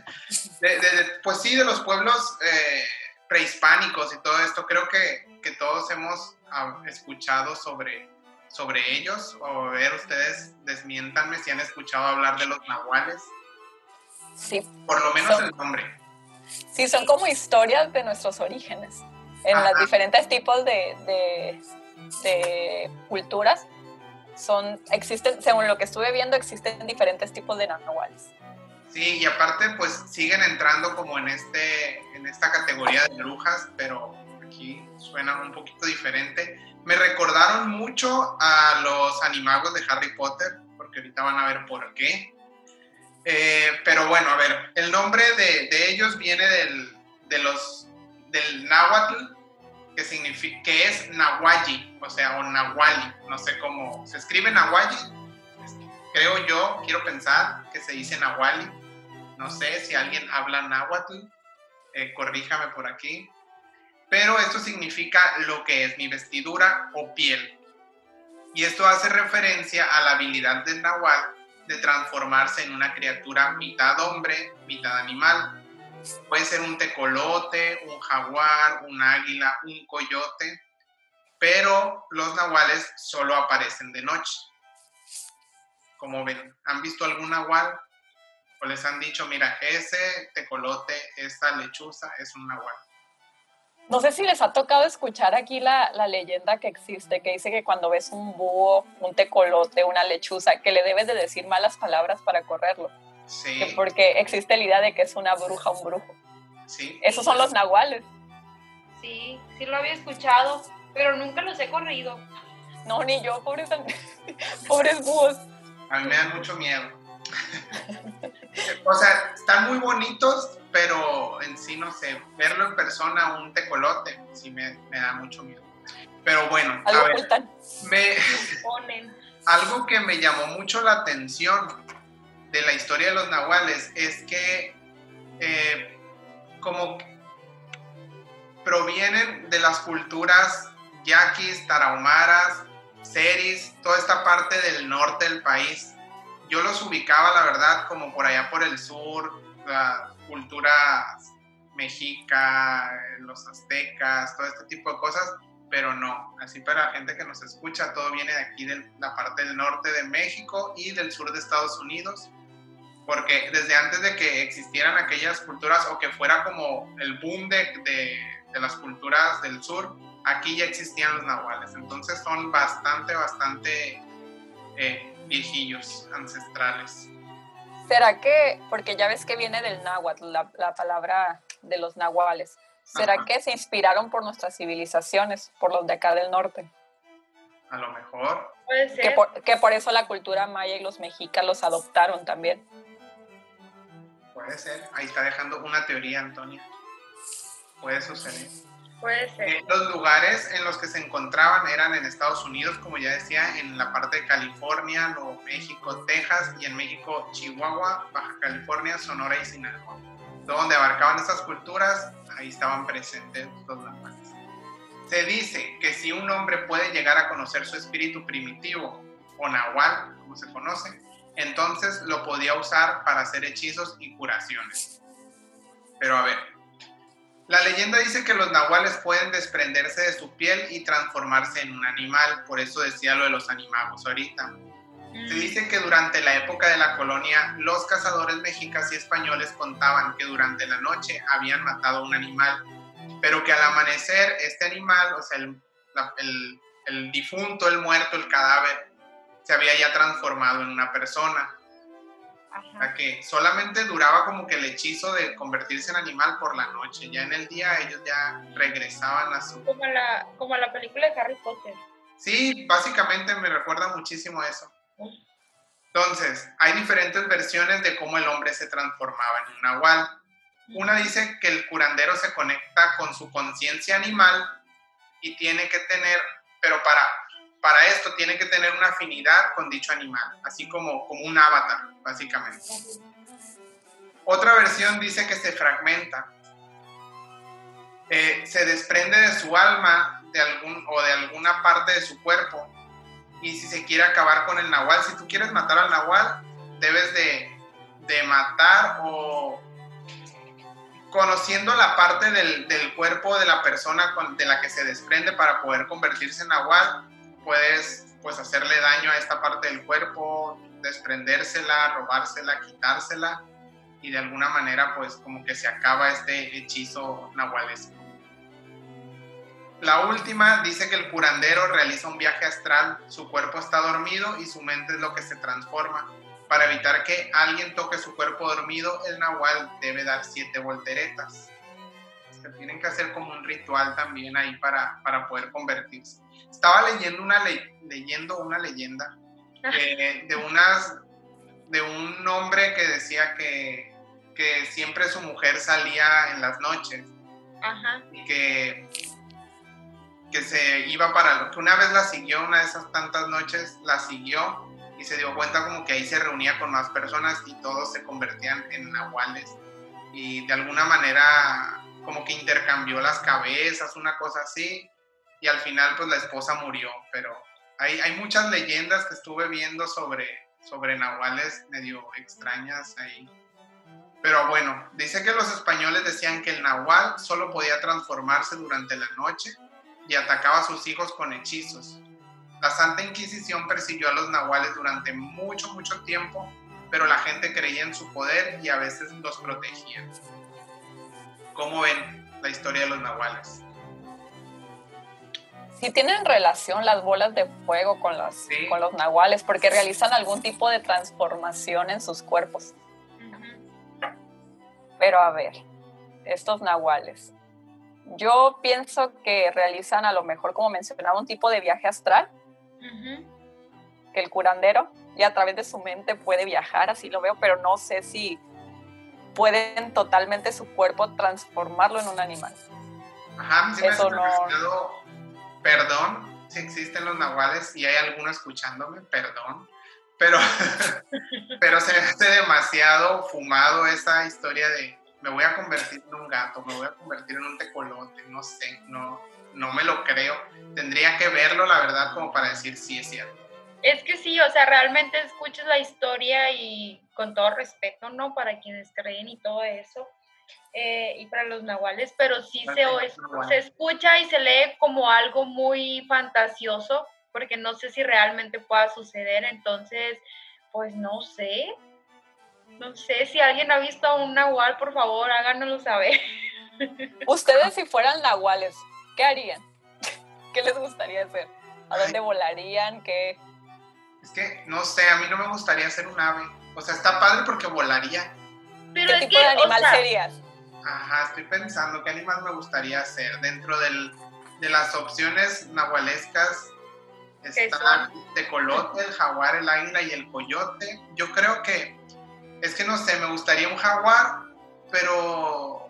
pues sí, de los pueblos eh, prehispánicos y todo esto. Creo que, que todos hemos escuchado sobre sobre ellos? O ver, ustedes desmiéntanme si han escuchado hablar de los nahuales. Sí. Por lo menos el nombre. Sí, son como historias de nuestros orígenes. En los diferentes tipos de, de, de, culturas son, existen, según lo que estuve viendo, existen diferentes tipos de nahuales. Sí, y aparte pues siguen entrando como en, este, en esta categoría de brujas, pero aquí suena un poquito diferente. Me recordaron mucho a los animagos de Harry Potter, porque ahorita van a ver por qué. Eh, pero bueno, a ver, el nombre de, de ellos viene del, de los, del náhuatl, que, significa, que es nahualli, o sea, o nahuali, no sé cómo se escribe nahualli, creo yo, quiero pensar que se dice nahuali, no sé si alguien habla náhuatl, eh, corríjame por aquí, pero esto significa lo que es mi vestidura o piel. Y esto hace referencia a la habilidad del nahual de transformarse en una criatura mitad hombre, mitad animal. Puede ser un tecolote, un jaguar, un águila, un coyote, pero los nahuales solo aparecen de noche. Como ven, ¿han visto algún nahual? O les han dicho, mira, ese tecolote, esta lechuza es un nahual. No sé si les ha tocado escuchar aquí la, la, leyenda que existe, que dice que cuando ves un búho, un tecolote, una lechuza, que le debes de decir malas palabras para correrlo. Sí. Que porque existe la idea de que es una bruja, un brujo. Sí. Esos son los nahuales. Sí, sí lo había escuchado, pero nunca los he corrido. No, ni yo, pobres, pobres búhos. A mí me dan mucho miedo. o sea, están muy bonitos, pero en sí no sé, verlo en persona, un tecolote, sí me, me da mucho miedo. Pero bueno, algo, a ver, me, algo que me llamó mucho la atención de la historia de los nahuales es que eh, como provienen de las culturas yaquis, tarahumaras, seris, toda esta parte del norte del país. Yo los ubicaba, la verdad, como por allá por el sur, la cultura mexica, los aztecas, todo este tipo de cosas, pero no, así para la gente que nos escucha, todo viene de aquí, de la parte del norte de México y del sur de Estados Unidos, porque desde antes de que existieran aquellas culturas o que fuera como el boom de, de, de las culturas del sur, aquí ya existían los nahuales, entonces son bastante, bastante eh, viejillos, ancestrales. ¿Será que, porque ya ves que viene del náhuatl, la, la palabra de los nahuales, ¿será Ajá. que se inspiraron por nuestras civilizaciones, por los de acá del norte? A lo mejor. Puede ser. Que por, que por eso la cultura maya y los mexicas los adoptaron también. Puede ser. Ahí está dejando una teoría, Antonia. Puede suceder. Puede ser. Eh, los lugares en los que se encontraban eran en Estados Unidos, como ya decía, en la parte de California, Nuevo México, Texas y en México, Chihuahua, Baja California, Sonora y Sinaloa. Donde abarcaban estas culturas, ahí estaban presentes los nahuales. Se dice que si un hombre puede llegar a conocer su espíritu primitivo, o nahual, como se conoce, entonces lo podía usar para hacer hechizos y curaciones. Pero a ver, la leyenda dice que los nahuales pueden desprenderse de su piel y transformarse en un animal, por eso decía lo de los animagos ahorita. Mm. Se dice que durante la época de la colonia, los cazadores mexicas y españoles contaban que durante la noche habían matado a un animal, pero que al amanecer este animal, o sea, el, la, el, el difunto, el muerto, el cadáver, se había ya transformado en una persona. O sea, que solamente duraba como que el hechizo de convertirse en animal por la noche. Ya en el día ellos ya regresaban a su... Como la, como la película de Harry Potter. Sí, básicamente me recuerda muchísimo a eso. Entonces, hay diferentes versiones de cómo el hombre se transformaba en un nahual. Una dice que el curandero se conecta con su conciencia animal y tiene que tener, pero para para esto tiene que tener una afinidad con dicho animal, así como, como un avatar, básicamente. Otra versión dice que se fragmenta, eh, se desprende de su alma de algún, o de alguna parte de su cuerpo, y si se quiere acabar con el nahual, si tú quieres matar al nahual, debes de, de matar o conociendo la parte del, del, cuerpo de la persona de la que se desprende para poder convertirse en nahual, puedes pues hacerle daño a esta parte del cuerpo, desprendérsela, robársela, quitársela y de alguna manera pues como que se acaba este hechizo nahualesco. la última dice que el curandero realiza un viaje astral, su cuerpo está dormido y su mente es lo que se transforma. Para evitar que alguien toque su cuerpo dormido, el nahual debe dar siete volteretas. Tienen que hacer como un ritual también ahí para, para poder convertirse. Estaba leyendo una, leyendo una leyenda eh, de, unas, de un hombre que decía que, que siempre su mujer salía en las noches y que, que se iba para, que una vez la siguió, una de esas tantas noches la siguió y se dio cuenta como que ahí se reunía con más personas y todos se convertían en nahuales. Y de alguna manera como que intercambió las cabezas, una cosa así y al final pues la esposa murió, pero hay, muchas leyendas que estuve viendo sobre, sobre nahuales medio extrañas ahí. Pero bueno, dice que los españoles decían que el nahual solo podía transformarse durante la noche y atacaba a sus hijos con hechizos. La Santa Inquisición persiguió a los nahuales durante mucho, mucho tiempo, pero la gente creía en su poder y a veces los protegía. ¿Cómo ven la historia de los nahuales? Sí tienen relación las bolas de fuego con los, con los nahuales, porque realizan algún tipo de transformación en sus cuerpos. Pero a ver, estos nahuales. Yo pienso que realizan a lo mejor, como mencionaba, un tipo de viaje astral, que el curandero, y a través de su mente puede viajar, así lo veo, pero no sé si pueden totalmente su cuerpo transformarlo en un animal. Ajá, sí Eso no... Perdón si existen los nahuales y hay alguno escuchándome, perdón pero, pero se hace demasiado fumado esa historia de me voy a convertir en un gato, me voy a convertir en un tecolote, no sé, no, no me lo creo. Tendría que verlo, la verdad, como para decir sí es cierto. Es que sí, o sea, realmente escuchas la historia y con todo respeto, ¿no? Para quienes creen y todo eso, eh, y para los nahuales, pero sí se, se escucha y se lee como algo muy fantasioso, porque no sé si realmente pueda suceder, entonces, pues no sé. No sé si alguien ha visto a un nahual, por favor, háganoslo saber. Ustedes si fueran nahuales, ¿qué harían? ¿Qué les gustaría hacer? ¿A dónde volarían? ¿Qué? Es que, no sé, a mí no me gustaría ser un ave. O sea, está padre porque volaría. ¿Qué tipo de animal serías? Ajá, estoy pensando qué animal me gustaría ser. Dentro del, de las opciones nahualescas Está el tecolote, el jaguar, el águila y el coyote. Yo creo que, es que no sé, me gustaría un jaguar, pero,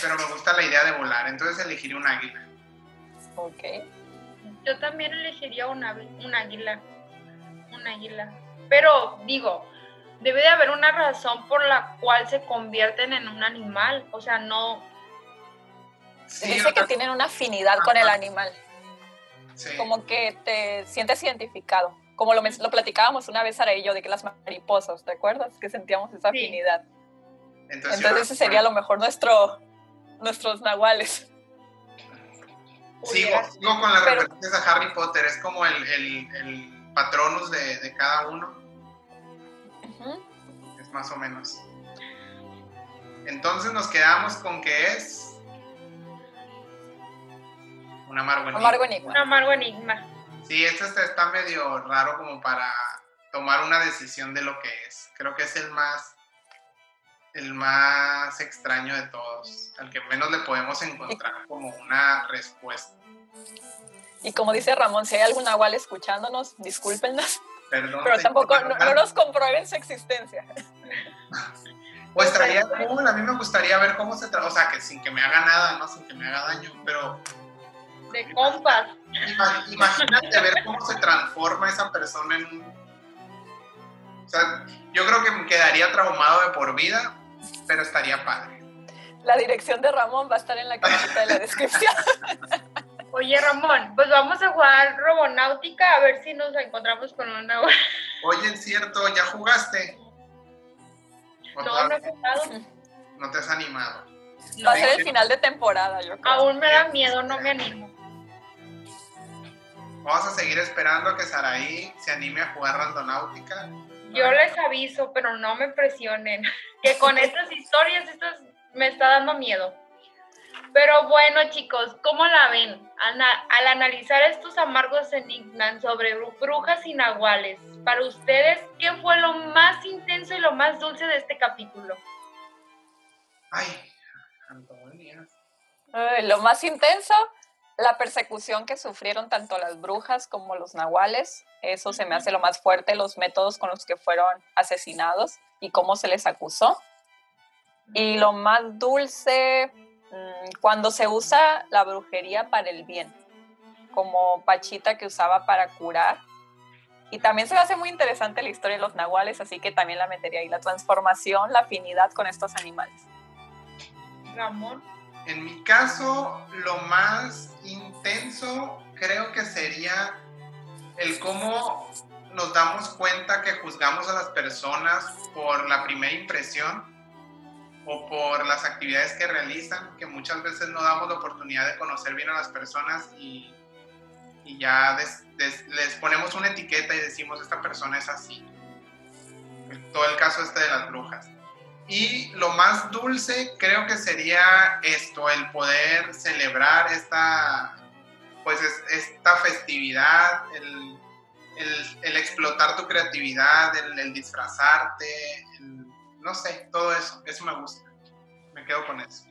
pero me gusta la idea de volar, entonces elegiría un águila. Ok. Yo también elegiría un, un águila, un águila. Pero digo, debe de haber una razón por la cual se convierten en un animal, o sea, no... Dice que tienen una afinidad con el animal. Como que te sientes identificado. Como lo, lo platicábamos una vez, Sara y yo, de que las mariposas, ¿te acuerdas? Que sentíamos esa afinidad. Entonces, ese sería a lo mejor nuestro, nuestros nahuales. Sigo, sigo con las referencias a Harry Potter, es como el, el, el patronus de, de, cada uno. Es más o menos. Entonces nos quedamos con que es un amargo enigma. Un amargo enigma. Sí, esto está, medio raro como para tomar una decisión de lo que es. Creo que es el más, el más extraño de todos, al que menos le podemos encontrar como una respuesta. Y como dice Ramón, si hay algún nahual escuchándonos, discúlpenos. Perdón, pero tampoco, no, nos comprueben su existencia. Pues estaría cool, a mí me gustaría ver cómo se trata, o sea, que sin que me haga nada, ¿no? Sin que me haga daño, pero de compas. Imagínate ver cómo se transforma esa persona en un... O sea, yo creo que me quedaría traumado de por vida, pero estaría padre. La dirección de Ramón va a estar en la cajita de la descripción. Oye, Ramón, pues vamos a jugar Robonáutica a ver si nos encontramos con una. Oye, es cierto, ¿ya jugaste? No, no he jugado. No te has animado. Va a ser el final de temporada, yo creo. Aún me da miedo, no me animo. Vamos a seguir esperando a que Saraí se anime a jugar Randonáutica. Yo les aviso, pero no me presionen. Que con estas historias, estas me está dando miedo. Pero bueno, chicos, ¿cómo la ven? al analizar estos amargos enigmas sobre brujas y nahuales, para ustedes, ¿qué fue lo más intenso y lo más dulce de este capítulo? Ay, Antonia. lo más intenso, la persecución que sufrieron tanto las brujas como los nahuales. Eso se me hace lo más fuerte, los métodos con los que fueron asesinados y cómo se les acusó. Y lo más dulce, mm, cuando se usa la brujería para el bien, como Pachita que usaba para curar. Y también se me hace muy interesante la historia de los nahuales, así que también la metería ahí, la transformación, la afinidad con estos animales. Ramón. En mi caso, lo más intenso creo que sería el cómo nos damos cuenta que juzgamos a las personas por la primera impresión o por las actividades que realizan, que muchas veces no damos la oportunidad de conocer bien a las personas y, ya les ponemos una etiqueta y decimos esta persona es así. Todo el caso este de las brujas. Y lo más dulce creo que sería esto, el poder celebrar esta, pues esta festividad, el, explotar tu creatividad, el, disfrazarte, no sé, todo eso, eso me gusta. Me quedo con eso.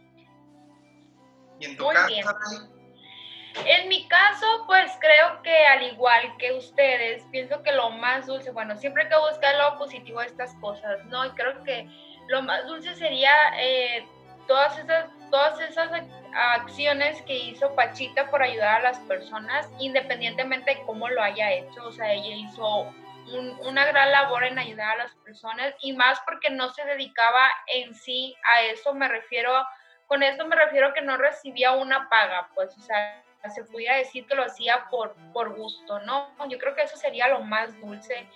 ¿Y en tu caso? En mi caso, pues creo que al igual que ustedes, pienso que lo más dulce, bueno, siempre hay que buscar lo positivo de estas cosas, ¿no? Y creo que lo más dulce sería eh, todas esas todas esas acciones que hizo Pachita por ayudar a las personas, independientemente de cómo lo haya hecho. O sea, ella hizo una gran labor en ayudar a las personas y más porque no se dedicaba en sí a eso. Me refiero, con esto me refiero que no recibía una paga, pues, o sea, se pudiera decir que lo hacía por, por gusto, ¿no? Yo creo que eso sería lo más dulce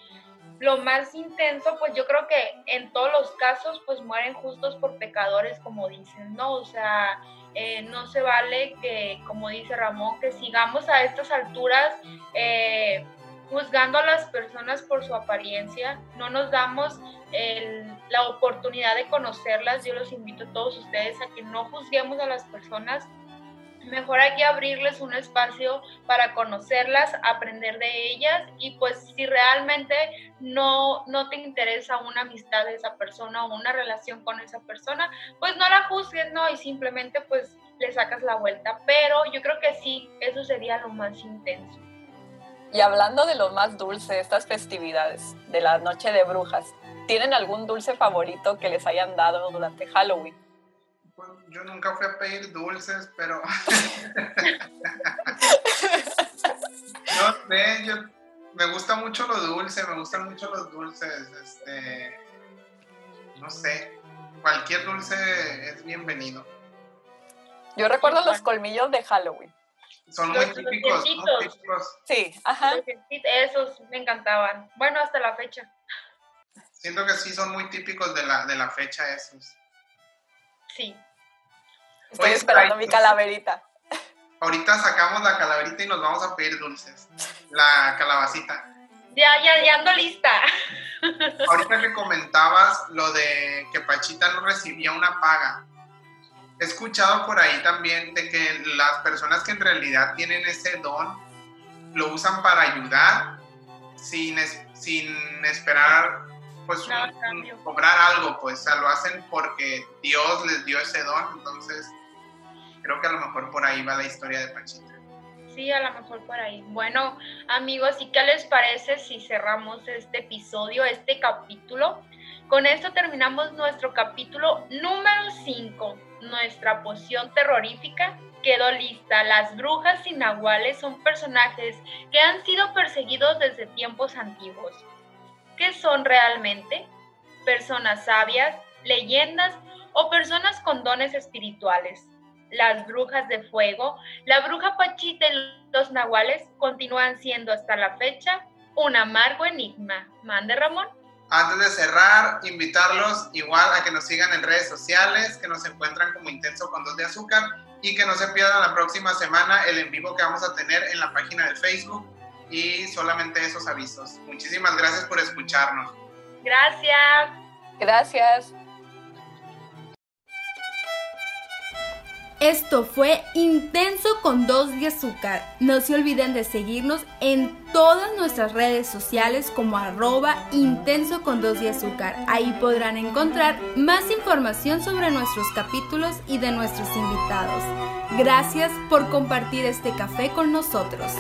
lo más intenso, pues yo creo que en todos los casos, pues mueren justos por pecadores, como dicen, ¿no? O sea, eh, no se vale que, como dice Ramón, que sigamos a estas alturas eh, juzgando a las personas por su apariencia, no nos damos la oportunidad de conocerlas. Yo los invito a todos ustedes a que no juzguemos a las personas mejor hay que abrirles un espacio para conocerlas, aprender de ellas y pues si realmente no, no te interesa una amistad de esa persona o una relación con esa persona, pues no la juzgues, ¿no? Y simplemente pues le sacas la vuelta. Pero yo creo que sí, eso sería lo más intenso. Y hablando de lo más dulce, estas festividades de la noche de brujas, ¿tienen algún dulce favorito que les hayan dado durante Halloween? yo nunca fui a pedir dulces, pero... no sé, yo, me gusta mucho lo dulce, me gustan mucho los dulces, este, no sé, cualquier dulce es bienvenido. Yo recuerdo los colmillos de Halloween. Son muy típicos, Sí, ajá. esos me encantaban. Bueno, hasta la fecha. Siento que sí son muy típicos de la, de la fecha esos. Sí. Estoy esperando mi calaverita. Ahorita sacamos la calaverita y nos vamos a pedir dulces. La calabacita. Ya, ya, ya ando lista. Ahorita que comentabas lo de que Pachita no recibía una paga. He escuchado por ahí también de que las personas que en realidad tienen ese don lo usan para ayudar sin, sin esperar pues cobrar algo, pues lo hacen porque Dios les dio ese don, entonces creo que a lo mejor por ahí va la historia de Pachita. Sí, a lo mejor por ahí. Bueno, amigos, ¿y qué les parece si cerramos este episodio, este capítulo? Con esto terminamos nuestro capítulo número 5. Nuestra poción terrorífica quedó lista. Las brujas y nahuales son personajes que han sido perseguidos desde tiempos antiguos. ¿Qué son realmente? Personas sabias, leyendas o personas con dones espirituales las brujas de fuego, la bruja Pachita y los nahuales continúan siendo hasta la fecha un amargo enigma. Mande Ramón. Antes de cerrar, invitarlos igual a que nos sigan en redes sociales, que nos encuentran como Intenso con Dos de Azúcar y que no se pierdan la próxima semana el en vivo que vamos a tener en la página de Facebook y solamente esos avisos. Muchísimas gracias por escucharnos. Gracias. Gracias. Esto fue Intenso con dos de azúcar. No se olviden de seguirnos en todas nuestras redes sociales como arroba intenso con dos de azúcar. Ahí podrán encontrar más información sobre nuestros capítulos y de nuestros invitados. Gracias por compartir este café con nosotros.